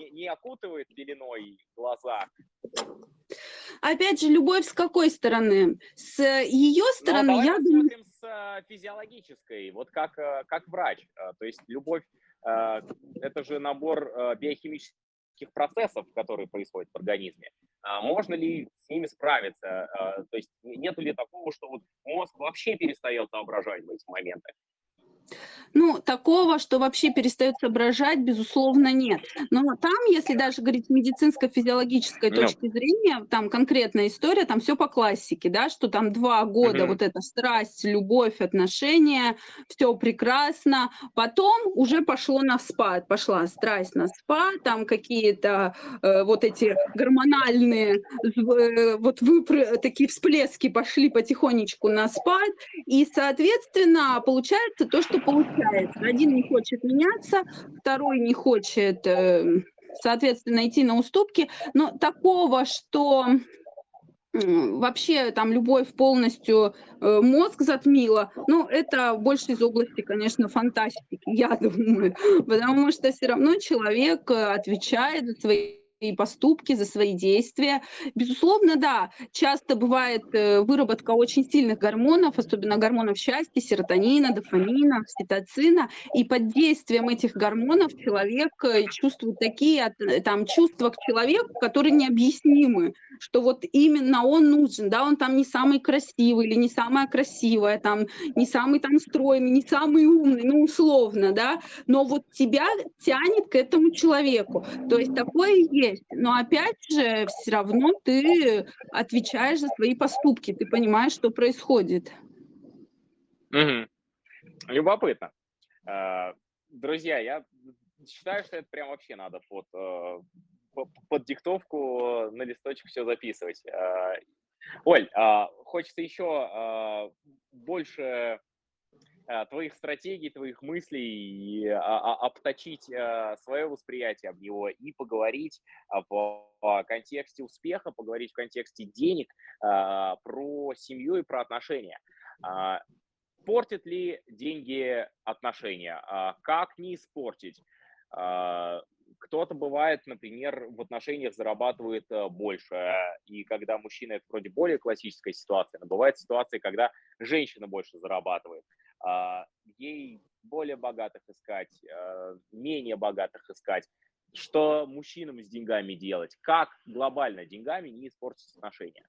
не, не окутывает пеленой глаза. Опять же, любовь с какой стороны? С ее ну, стороны, ну, я думаю... с э, физиологической, вот как, э, как врач. Э, то есть любовь – это же набор биохимических процессов, которые происходят в организме. А можно ли с ними справиться? То есть нет ли такого, что вот мозг вообще перестает соображать в эти моменты? Ну, такого, что вообще перестает соображать, безусловно, нет. Но там, если даже говорить с медицинско-физиологической точки no. зрения, там конкретная история, там все по классике, да, что там два года mm-hmm. вот эта страсть, любовь, отношения, все прекрасно. Потом уже пошло на спад, пошла страсть на спад, там какие-то э, вот эти гормональные э, вот выпры, такие всплески пошли потихонечку на спад, и, соответственно, получается то, что получается. Один не хочет меняться, второй не хочет, э, соответственно, идти на уступки. Но такого, что вообще там любовь полностью э, мозг затмила, ну, это больше из области, конечно, фантастики, *laughs* я думаю, потому что все равно человек э, отвечает за свои поступки, за свои действия. Безусловно, да, часто бывает э, выработка очень сильных гормонов, особенно гормонов счастья, серотонина, дофамина, окситоцина, и под действием этих гормонов человек э, чувствует такие э, там чувства к человеку, которые необъяснимы, что вот именно он нужен, да, он там не самый красивый или не самая красивая, там не самый там стройный, не самый умный, ну условно, да, но вот тебя тянет к этому человеку. То есть такое есть есть. Но опять же, все равно ты отвечаешь за свои поступки, ты понимаешь, что происходит. Угу. Любопытно. А, друзья, я считаю, что это прям вообще надо под, э, под диктовку на листочек все записывать. А, Оль, а, хочется еще больше твоих стратегий, твоих мыслей, а, а, обточить э, свое восприятие об него и поговорить в контексте успеха, поговорить в контексте денег, э, про семью и про отношения. А, портят ли деньги отношения? Как не испортить? Кто-то бывает, например, в отношениях зарабатывает больше, и когда мужчина, это вроде более классическая ситуация, но бывает ситуация, когда женщина больше зарабатывает. А, ей более богатых искать, а, менее богатых искать, что мужчинам с деньгами делать, как глобально деньгами не испортить отношения.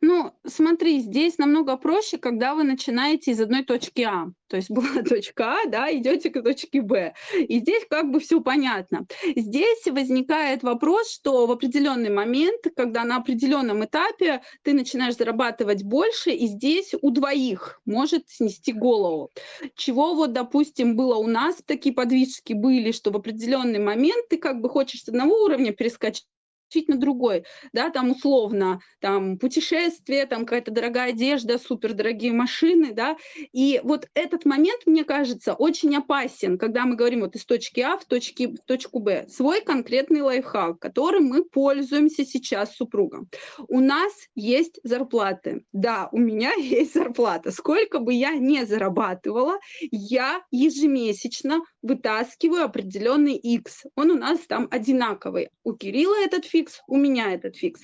Ну, смотри, здесь намного проще, когда вы начинаете из одной точки А. То есть *laughs* была точка А, да, идете к точке Б. И здесь как бы все понятно. Здесь возникает вопрос, что в определенный момент, когда на определенном этапе ты начинаешь зарабатывать больше, и здесь у двоих может снести голову. Чего вот, допустим, было у нас, такие подвижки были, что в определенный момент ты как бы хочешь с одного уровня перескочить на другой, да, там условно, там путешествие, там какая-то дорогая одежда, супер дорогие машины, да, и вот этот момент, мне кажется, очень опасен, когда мы говорим вот из точки А в, точке, в точку Б, свой конкретный лайфхак, которым мы пользуемся сейчас с супругом. У нас есть зарплаты, да, у меня *laughs* есть зарплата, сколько бы я не зарабатывала, я ежемесячно вытаскиваю определенный X. Он у нас там одинаковый. У Кирилла этот фикс, у меня этот фикс.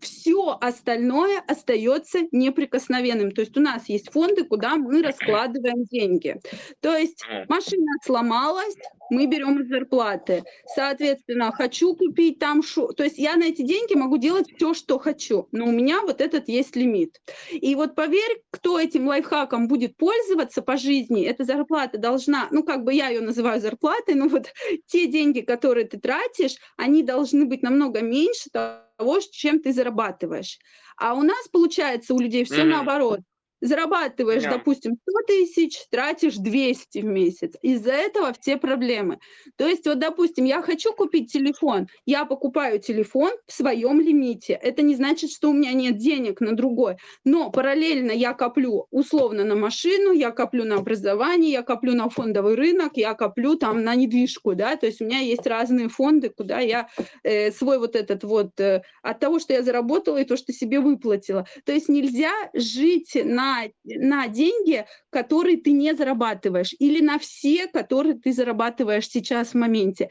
Все остальное остается неприкосновенным. То есть у нас есть фонды, куда мы раскладываем деньги. То есть машина сломалась, мы берем из зарплаты. Соответственно, хочу купить там шу. То есть я на эти деньги могу делать все, что хочу. Но у меня вот этот есть лимит. И вот поверь, кто этим лайфхаком будет пользоваться по жизни, эта зарплата должна, ну как бы я ее называю зарплатой, но вот *laughs* те деньги, которые ты тратишь, они должны быть намного меньше того, чем ты зарабатываешь. А у нас получается у людей все mm-hmm. наоборот зарабатываешь, yeah. допустим, 100 тысяч, тратишь 200 в месяц. Из-за этого все проблемы. То есть, вот, допустим, я хочу купить телефон, я покупаю телефон в своем лимите. Это не значит, что у меня нет денег на другой. Но параллельно я коплю условно на машину, я коплю на образование, я коплю на фондовый рынок, я коплю там на недвижку, да, то есть у меня есть разные фонды, куда я э, свой вот этот вот э, от того, что я заработала и то, что себе выплатила. То есть нельзя жить на на, деньги, которые ты не зарабатываешь, или на все, которые ты зарабатываешь сейчас в моменте.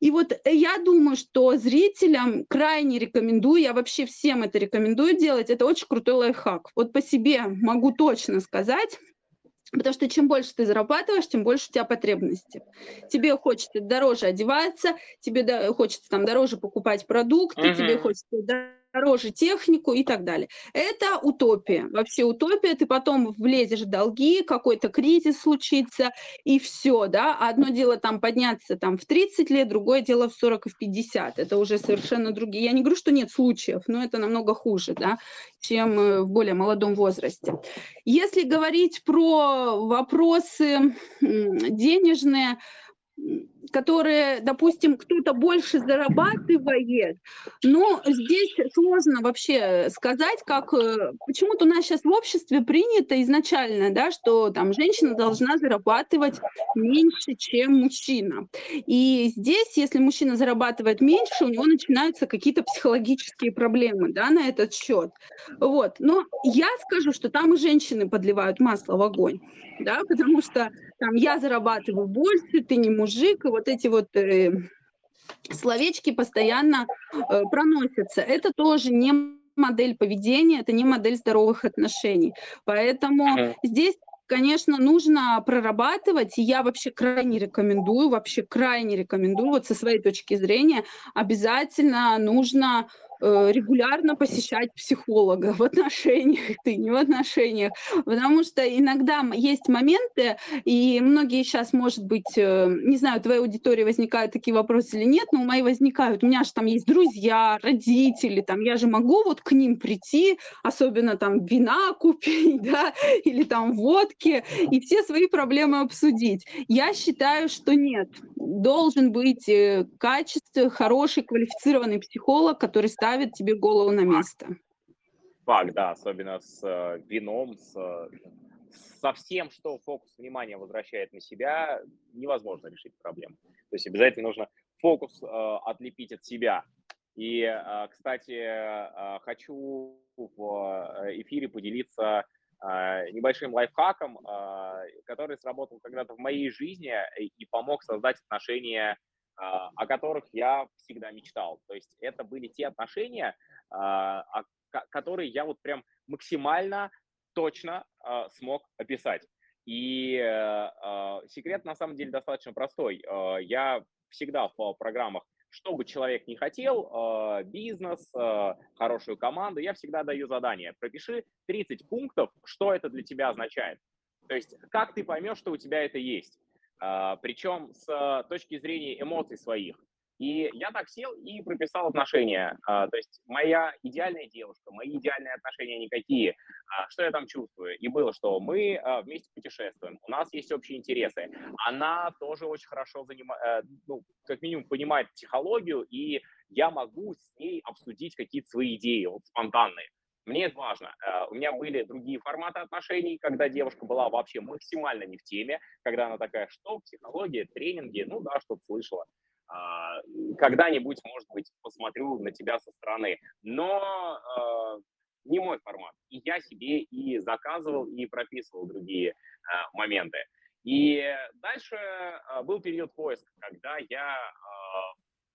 И вот э, я думаю, что зрителям крайне рекомендую, я вообще всем это рекомендую делать, это очень крутой лайфхак. Вот по себе могу точно сказать, Потому что чем больше ты зарабатываешь, тем больше у тебя потребности. Тебе хочется дороже одеваться, тебе хочется там дороже покупать продукты, uh-huh. тебе хочется дороже технику и так далее. Это утопия. Вообще утопия, ты потом влезешь в долги, какой-то кризис случится, и все, да. Одно дело там подняться там в 30 лет, другое дело в 40 и в 50. Это уже совершенно другие. Я не говорю, что нет случаев, но это намного хуже, да, чем э, в более молодом возрасте. Если говорить про вопросы денежные, которые, допустим, кто-то больше зарабатывает, но здесь сложно вообще сказать, как э, почему-то у нас сейчас в обществе принято изначально, да, что там женщина должна зарабатывать меньше, чем мужчина. И здесь, если мужчина зарабатывает меньше, у него начинаются какие-то психологические проблемы, да, на этот счет. Вот. Но я скажу, что там и женщины подливают масло в огонь, да, потому что там я зарабатываю больше, ты не мужик, и вот эти вот э, словечки постоянно э, проносятся. Это тоже не модель поведения, это не модель здоровых отношений. Поэтому mm. здесь конечно, нужно прорабатывать, и я вообще крайне рекомендую, вообще крайне рекомендую, вот со своей точки зрения, обязательно нужно регулярно посещать психолога в отношениях, ты не в отношениях, потому что иногда есть моменты, и многие сейчас, может быть, э, не знаю, твоей аудитории возникают такие вопросы или нет, но у моей возникают, у меня же там есть друзья, родители, там, я же могу вот к ним прийти, особенно там вина купить, *laughs* да, или там водки, и все свои проблемы обсудить. Я считаю, что нет, должен быть э, качественный, хороший, квалифицированный психолог, который ставит ставит тебе голову на место. Факт, да, особенно с э, вином, с, со всем, что фокус внимания возвращает на себя, невозможно решить проблему. То есть обязательно нужно фокус э, отлепить от себя. И, э, кстати, э, хочу в э, эфире поделиться э, небольшим лайфхаком, э, который сработал когда-то в моей жизни и помог создать отношения о которых я всегда мечтал. То есть это были те отношения, а, которые я вот прям максимально точно а, смог описать. И секрет на самом деле достаточно простой. Я всегда в программах что бы человек не хотел, бизнес, хорошую команду, я всегда даю задание. Пропиши 30 пунктов, что это для тебя означает. То есть как ты поймешь, что у тебя это есть. А, причем с а, точки зрения эмоций своих. И я так сел и прописал отношения. А, то есть моя идеальная девушка, мои идеальные отношения никакие. Что я там чувствую? И было, что мы вместе путешествуем, у нас есть общие интересы. Она тоже очень хорошо занимает, э, ну, как минимум понимает психологию, и я могу с ней обсудить какие-то свои идеи, вот спонтанные. Мне это важно. Э, у меня были другие форматы отношений, когда девушка была вообще максимально не в теме, когда она такая, что психология, тренинги, ну да, что-то слышала. А, когда-нибудь, может быть, посмотрю на тебя со стороны. Но э, не мой формат. И я себе и заказывал, и прописывал другие э, моменты. И дальше был период поиска, когда я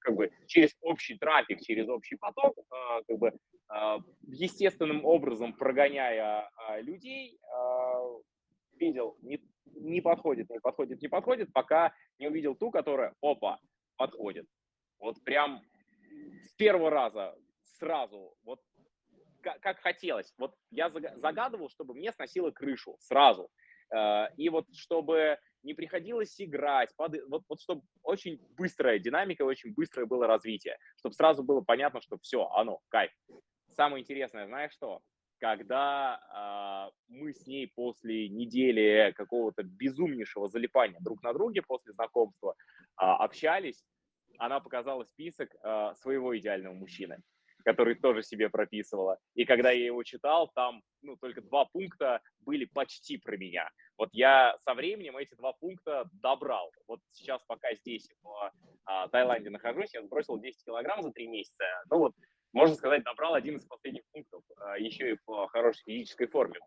как бы через общий трафик, через общий поток, а, как бы естественным образом прогоняя людей, видел, не, не подходит, не подходит, не подходит, пока не увидел ту, которая, опа, подходит. Вот прям с первого раза сразу, вот как, как хотелось. Вот я загадывал, чтобы мне сносило крышу сразу. Э, и вот чтобы не приходилось играть, под... вот, вот чтобы очень быстрая динамика, очень быстрое было развитие, чтобы сразу было понятно, что все, оно, кайф. Самое интересное, знаешь что? Когда э, мы с ней после недели какого-то безумнейшего залипания друг на друге после знакомства э, общались, она показала список э, своего идеального мужчины который тоже себе прописывала. И когда я его читал, там ну, только два пункта были почти про меня. Вот я со временем эти два пункта добрал. Вот сейчас, пока здесь в а, Таиланде нахожусь, я сбросил 10 килограмм за три месяца. Ну вот, можно сказать, добрал один из последних пунктов, а, еще и в хорошей физической форме.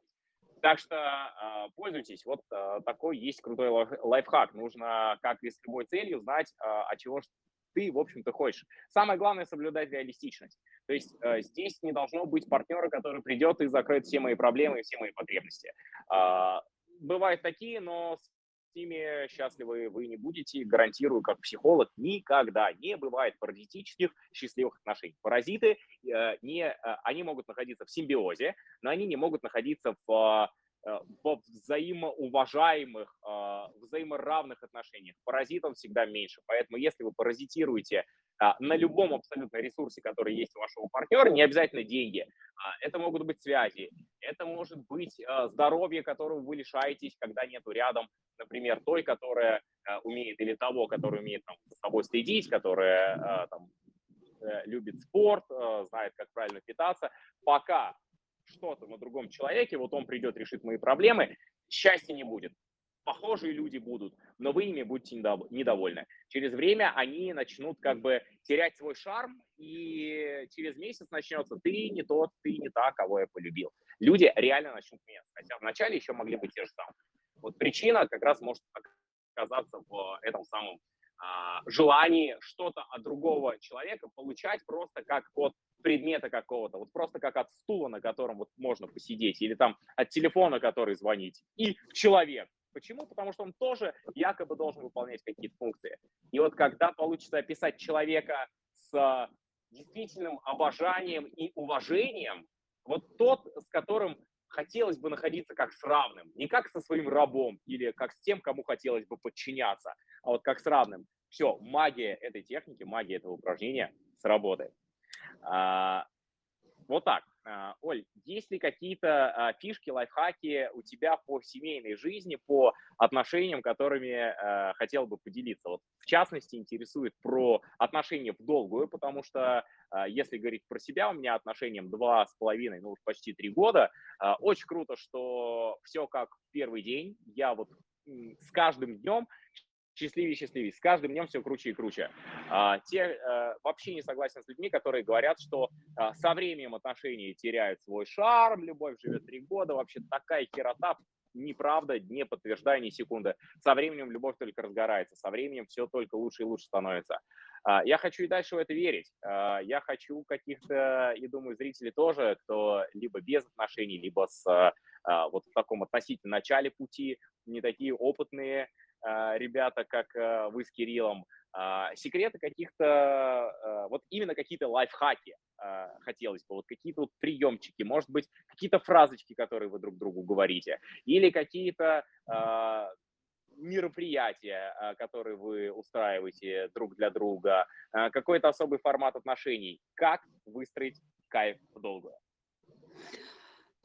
Так что э, пользуйтесь. Вот э, такой есть крутой лайфхак. Нужно, как и с любой целью, знать, э, от чего ты, в общем-то, хочешь. Самое главное – соблюдать реалистичность. То есть э, здесь не должно быть партнера, который придет и закроет все мои проблемы и все мои потребности. Э, бывают такие, но с ними счастливы вы не будете, гарантирую, как психолог, никогда не бывает паразитических счастливых отношений. Паразиты, э, не, э, они могут находиться в симбиозе, но они не могут находиться в во взаимоуважаемых, а, взаиморавных отношениях. Паразитов всегда меньше. Поэтому если вы паразитируете а, на любом абсолютно ресурсе, который есть у вашего партнера, не обязательно деньги. А, это могут быть связи, это может быть здоровье, которого вы лишаетесь, когда нету рядом, например, той, которая умеет, или того, который умеет там, с собой следить, которая там, э, любит спорт, знает, как правильно питаться. Пока что-то на другом человеке, вот он придет, решит мои проблемы, счастья не будет. Похожие люди будут, но вы ими будете недовольны. Через время они начнут как бы терять свой шарм, и через месяц начнется «ты не тот, ты не та, кого я полюбил». Люди реально начнут меняться, хотя вначале еще могли быть те же самые. Вот причина как раз может оказаться в этом самом а, желании что-то от другого человека получать просто как от предмета какого-то, вот просто как от стула, на котором вот можно посидеть, или там от телефона, который звонить, и человек. Почему? Потому что он тоже якобы должен выполнять какие-то функции. И вот когда получится описать человека с действительным обожанием и уважением, вот тот, с которым хотелось бы находиться как с равным, не как со своим рабом или как с тем, кому хотелось бы подчиняться, а вот как с равным. Все, магия этой техники, магия этого упражнения сработает. А, вот так. А, Оль, есть ли какие-то а, фишки, лайфхаки у тебя по семейной жизни, по отношениям, которыми хотел бы поделиться? Вот в частности, интересует про отношения в долгую, потому что если говорить про себя, у меня отношениям два с половиной, ну почти три года. Очень круто, что все как в первый день. Я вот с каждым днем счастливее и счастливее. С каждым днем все круче и круче. А, те а, вообще не согласен с людьми, которые говорят, что а, со временем отношения теряют свой шарм, любовь живет три года. Вообще такая херота, неправда, не подтверждаю ни секунды. Со временем любовь только разгорается, со временем все только лучше и лучше становится. А, я хочу и дальше в это верить. А, я хочу каких-то, и думаю, зрителей тоже, кто либо без отношений, либо с а, вот в таком относительно начале пути, не такие опытные, ребята, как а, вы с Кириллом, а, секреты каких-то, вот именно какие-то лайфхаки хотелось бы, вот какие-то вот приемчики, может быть, какие-то фразочки, которые вы друг другу говорите, или какие-то мероприятия, которые вы устраиваете друг для друга, какой-то особый формат отношений, как выстроить кайф в долгую.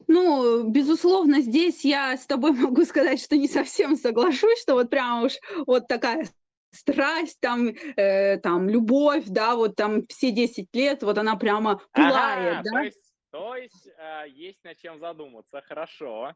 Ну, безусловно, здесь я с тобой *laughs* могу сказать, что не совсем соглашусь, что вот прям уж вот такая страсть, там, э, там, любовь, да, вот там все 10 лет, вот она прямо пылает, ага, да? То есть, то есть э, есть над чем задуматься, хорошо.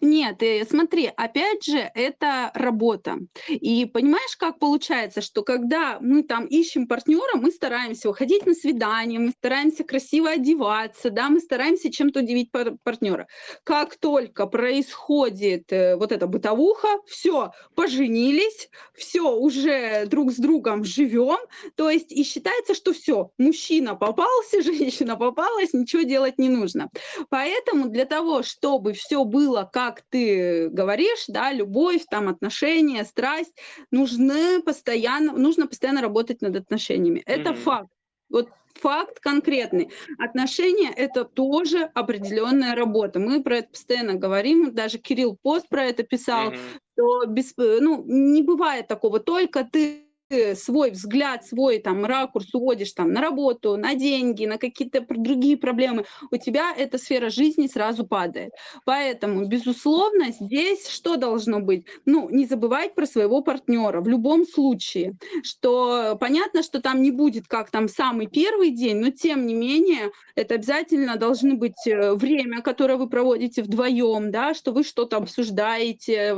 Нет, э, смотри, опять же, это работа. И понимаешь, как получается, что когда мы там ищем партнера, мы стараемся выходить на свидание, мы стараемся красиво одеваться, да, мы стараемся чем-то удивить пар- партнера. Как только происходит э, вот эта бытовуха, все, поженились, все, уже друг с другом живем, то есть и считается, что все, мужчина попался, *laughs* женщина попалась, ничего делать не нужно. Поэтому для того, чтобы все было как ты говоришь, да, любовь, там, отношения, страсть, нужны постоянно, нужно постоянно работать над отношениями. Это mm-hmm. факт. Вот факт конкретный. Отношения – это тоже определенная работа. Мы про это постоянно говорим, даже Кирилл Пост про это писал, mm-hmm. что без, ну, не бывает такого, только ты свой взгляд, свой там ракурс уводишь там на работу, на деньги, на какие-то другие проблемы, у тебя эта сфера жизни сразу падает. Поэтому, безусловно, здесь что должно быть? Ну, не забывать про своего партнера в любом случае, что понятно, что там не будет как там самый первый день, но тем не менее это обязательно должны быть э, время, которое вы проводите вдвоем, да, что вы что-то обсуждаете,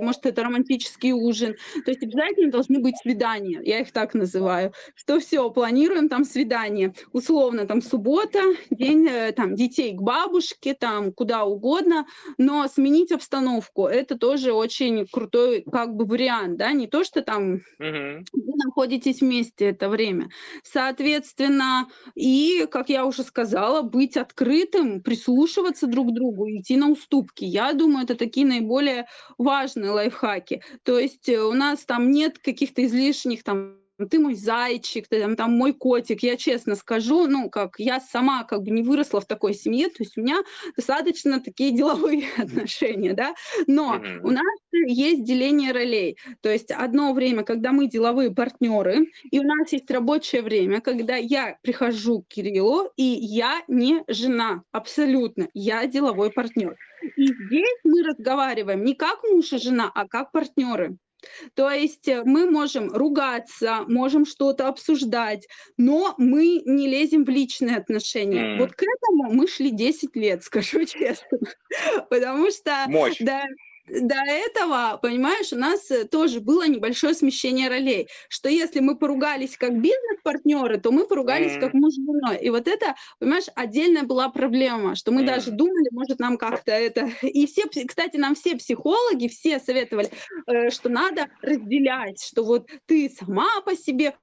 может это романтический ужин, то есть обязательно должны быть свидания свидания, я их так называю, что все, планируем там свидание, условно там суббота, день э, там детей к бабушке, там куда угодно, но сменить обстановку, это тоже очень крутой как бы вариант, да, не то, что там угу. вы находитесь вместе это время. Соответственно, и, как я уже сказала, быть открытым, прислушиваться друг к другу, идти на уступки. Я думаю, это такие наиболее важные лайфхаки. То есть э, у нас там нет каких-то излишних лишних там ты мой зайчик, ты там, там мой котик. Я честно скажу, ну, как я сама как бы не выросла в такой семье, то есть у меня достаточно такие *laughs* деловые отношения, да, но mm-hmm. у нас есть деление ролей. То есть одно время, когда мы деловые партнеры, и у нас есть рабочее время, когда я прихожу к Кириллу, и я не жена, абсолютно, я деловой партнер. И здесь мы разговариваем не как муж и жена, а как партнеры. То есть э, мы можем ругаться, можем что-то обсуждать, но мы не лезем в личные отношения. Mm. Вот к этому мы шли 10 лет, *laughs* скажу честно. Потому что... Мощь. Да, до этого, понимаешь, у нас э, тоже было небольшое смещение ролей, что если мы поругались как бизнес-партнеры, то мы поругались mm. как муж с женой. И вот это, понимаешь, отдельная была проблема, что мы mm. даже думали, может, нам как-то это... *laughs* И все, кстати, нам все психологи, все советовали, э, что надо разделять, что вот ты сама по себе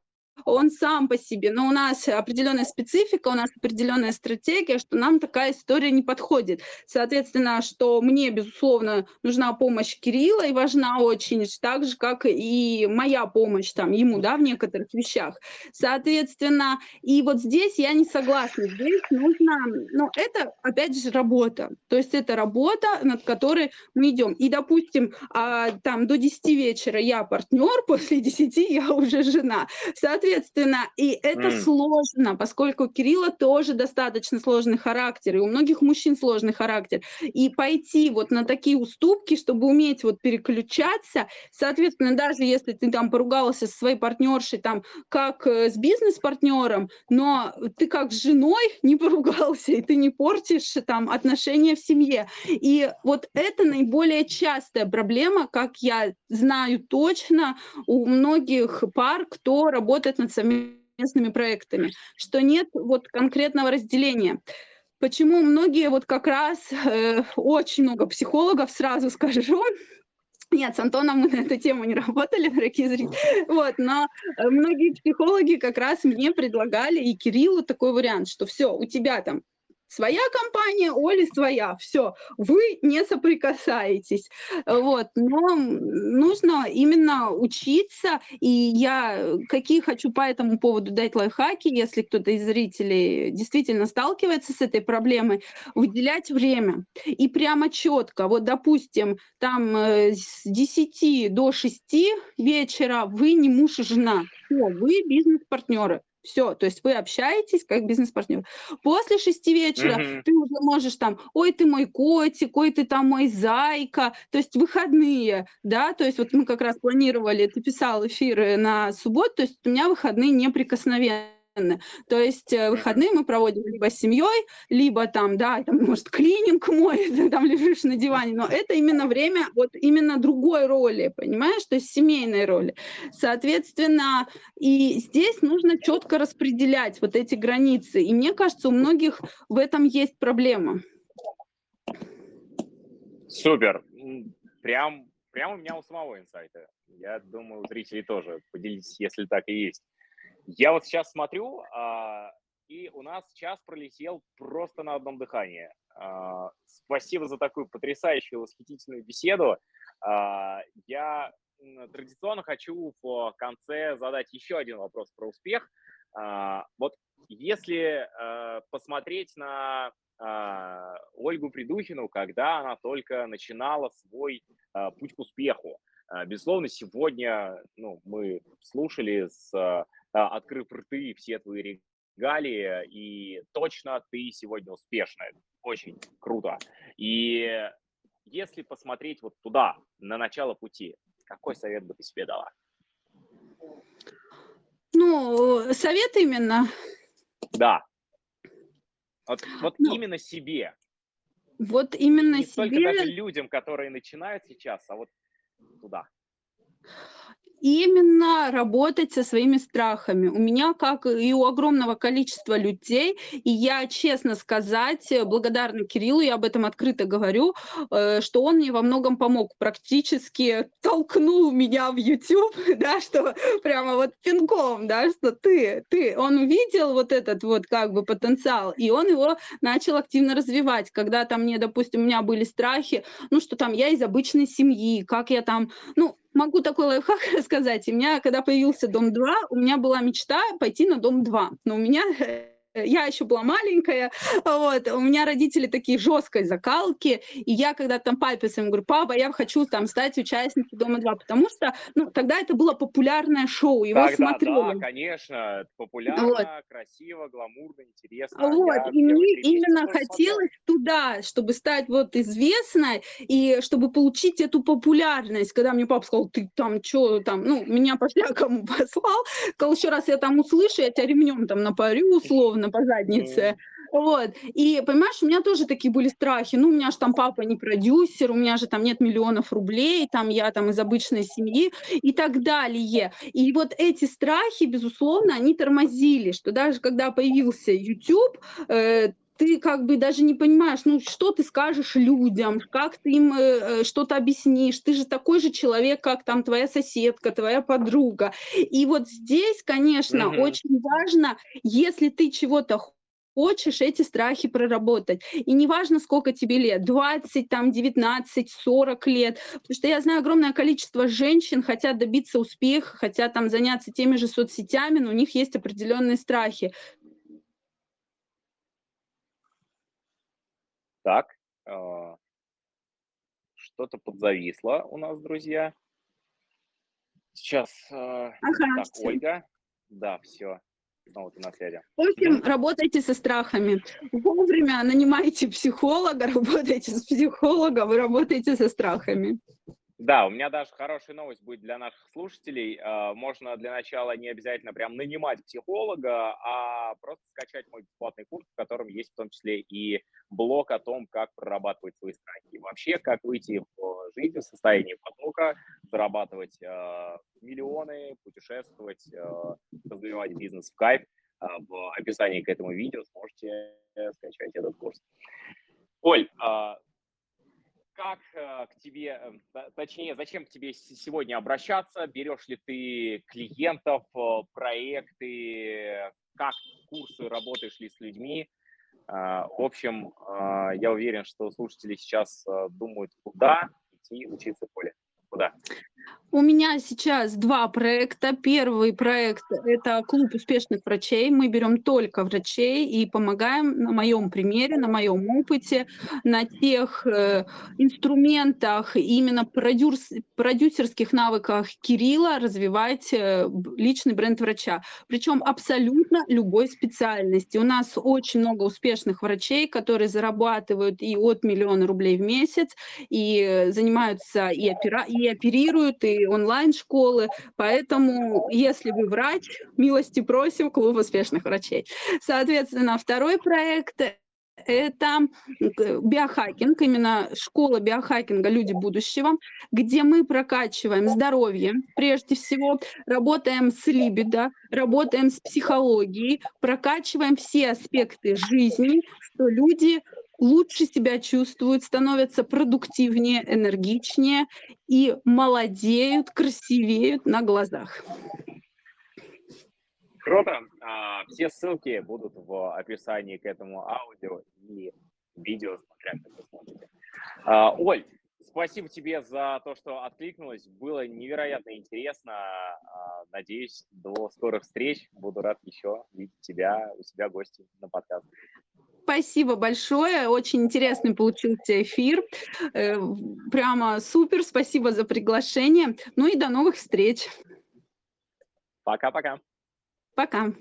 он сам по себе, но у нас определенная специфика, у нас определенная стратегия, что нам такая история не подходит. Соответственно, что мне, безусловно, нужна помощь Кирилла и важна очень, так же, как и моя помощь там ему, да, в некоторых вещах. Соответственно, и вот здесь я не согласна. Здесь нужно, ну, это, опять же, работа. То есть это работа, над которой мы идем. И, допустим, а, там до 10 вечера я партнер, *laughs* после 10 я уже жена. Соответственно, Соответственно, и это mm. сложно, поскольку у Кирилла тоже достаточно сложный характер, и у многих мужчин сложный характер. И пойти вот на такие уступки, чтобы уметь вот переключаться, соответственно, даже если ты там поругался со своей партнершей, там, как э, с бизнес-партнером, но ты как с женой не поругался, и ты не портишь там отношения в семье. И вот это наиболее частая проблема, как я знаю точно, у многих пар, кто работает над совместными проектами, что нет вот конкретного разделения. Почему многие вот как раз, э, очень много психологов, сразу скажу, нет, с Антоном мы на эту тему не работали, дорогие зрители. Вот, но э, многие психологи как раз мне предлагали, и Кириллу такой вариант, что все, у тебя там своя компания, Оли своя, все, вы не соприкасаетесь, вот, но нужно именно учиться, и я какие хочу по этому поводу дать лайфхаки, если кто-то из зрителей действительно сталкивается с этой проблемой, выделять время. И прямо четко, вот, допустим, там э, с 10 до 6 вечера вы не муж и жена, все, вы бизнес-партнеры, все, то есть вы общаетесь как бизнес-партнер. После шести вечера mm-hmm. ты уже можешь там, ой, ты мой котик, ой, ты там мой зайка, то есть выходные, да, то есть вот мы как раз планировали, ты писал эфиры на субботу, то есть у меня выходные неприкосновенные То есть э, выходные мы проводим либо с семьей, либо там, да, там, может, клининг мой, ты *laughs* там лежишь на диване, но это именно время вот именно другой роли, понимаешь, то есть семейной роли. Соответственно, и здесь нужно четко распределять вот эти границы. И мне кажется, у многих в этом есть проблема. Супер. Прям, прям у меня у самого инсайта. Я думаю, у зрителей тоже. Поделитесь, если так и есть. Я вот сейчас смотрю, а, и у нас час пролетел просто на одном дыхании. А, спасибо за такую потрясающую, восхитительную беседу. А, я традиционно хочу в конце задать еще один вопрос про успех. Вот если посмотреть на Ольгу Придухину, когда она только начинала свой путь к успеху, безусловно, сегодня ну, мы слушали с а, открыв рты все твои регалии, и точно ты сегодня успешная. Очень круто. И если посмотреть вот туда, на начало пути, какой совет бы ты себе дала? Ну, совет именно? Да. Вот, вот ну, именно себе. Вот именно Не себе. Не только даже людям, которые начинают сейчас, а вот туда именно работать со своими страхами. У меня, как и у огромного количества людей, и я, честно сказать, благодарна Кириллу, я об этом открыто говорю, э, что он мне во многом помог, практически толкнул меня в YouTube, *laughs* да, что прямо вот пинком, да, что ты, ты, он увидел вот этот вот как бы потенциал, и он его начал активно развивать. Когда там мне, допустим, у меня были страхи, ну, что там я из обычной семьи, как я там, ну, могу такой лайфхак *laughs* рассказать. У меня, когда появился Дом 2, у меня была мечта пойти на Дом 2. Но у меня я еще была маленькая, вот, у меня родители такие жесткой закалки, и я когда там папе своему говорю, папа, я хочу там стать участницей Дома-2, потому что, ну, тогда это было популярное шоу, его тогда, смотрели. Да, конечно, популярно, вот. красиво, гламурно, интересно. Вот, я, и мне именно хотелось смотрел. туда, чтобы стать вот известной, и чтобы получить эту популярность, когда мне папа сказал, ты там что там, ну, меня по-всякому *laughs* послал, сказал, еще раз я там услышу, я тебя ремнем там напарю условно, по заднице. Вот. И, понимаешь, у меня тоже такие были страхи. Ну, у меня же там папа не продюсер, у меня же там нет миллионов рублей, там я там из обычной семьи и так далее. И вот эти страхи, безусловно, они тормозили, что даже когда появился YouTube, э, ты как бы даже не понимаешь, ну что ты скажешь людям, как ты им э, э, что-то объяснишь, ты же такой же человек, как там твоя соседка, твоя подруга. И вот здесь, конечно, mm-hmm. очень важно, если ты чего-то хочешь эти страхи проработать. И неважно, сколько тебе лет, 20, там, 19, 40 лет, потому что я знаю огромное количество женщин хотят добиться успеха, хотят там заняться теми же соцсетями, но у них есть определенные страхи. Так, а, что-то подзависло у нас, друзья. Сейчас, а, ага, так, все. Ольга. Да, все. Снова ты на связи. В общем, работайте со страхами. Вовремя нанимайте психолога, *laughs* работайте с психологом, вы работаете со страхами. Да, у меня даже хорошая новость будет для наших слушателей. А, можно для начала не обязательно прям нанимать психолога, а просто скачать мой бесплатный курс, в котором есть в том числе и блог о том, как прорабатывать свои страхи. Вообще, как выйти в жизнь в состоянии потока, зарабатывать э, миллионы, путешествовать, э, развивать бизнес в кайф. Э, в описании к этому видео сможете скачать этот курс. Оль, как э, к тебе, э, точнее, зачем к тебе сегодня обращаться? Берешь ли ты клиентов, э, проекты, как курсы, работаешь ли с людьми? В общем, я уверен, что слушатели сейчас думают, куда идти учиться в поле. Куда? У меня сейчас два проекта. Первый проект – это клуб успешных врачей. Мы берем только врачей и помогаем на моем примере, на моем опыте, на тех э, инструментах, именно продюс, продюсерских навыках Кирилла развивать э, личный бренд врача. Причем абсолютно любой специальности. У нас очень много успешных врачей, которые зарабатывают и от миллиона рублей в месяц, и занимаются и, опера, и оперируют и онлайн-школы, поэтому если вы врач, милости просим, клуб успешных врачей. Соответственно, второй проект это биохакинг, именно школа биохакинга «Люди будущего», где мы прокачиваем здоровье, прежде всего, работаем с либидо, работаем с психологией, прокачиваем все аспекты жизни, что люди лучше себя чувствуют, становятся продуктивнее, энергичнее и молодеют, красивеют на глазах. Круто. А, все ссылки будут в описании к этому аудио и видео, смотря как вы смотрите. А, Оль, спасибо тебе за то, что откликнулась. Было невероятно интересно. А, надеюсь, до скорых встреч. Буду рад еще видеть тебя, у себя гости на подкаст. Спасибо большое. Очень интересный получился эфир. Э, прямо супер. Спасибо за приглашение. Ну и до новых встреч. Пока-пока. Пока.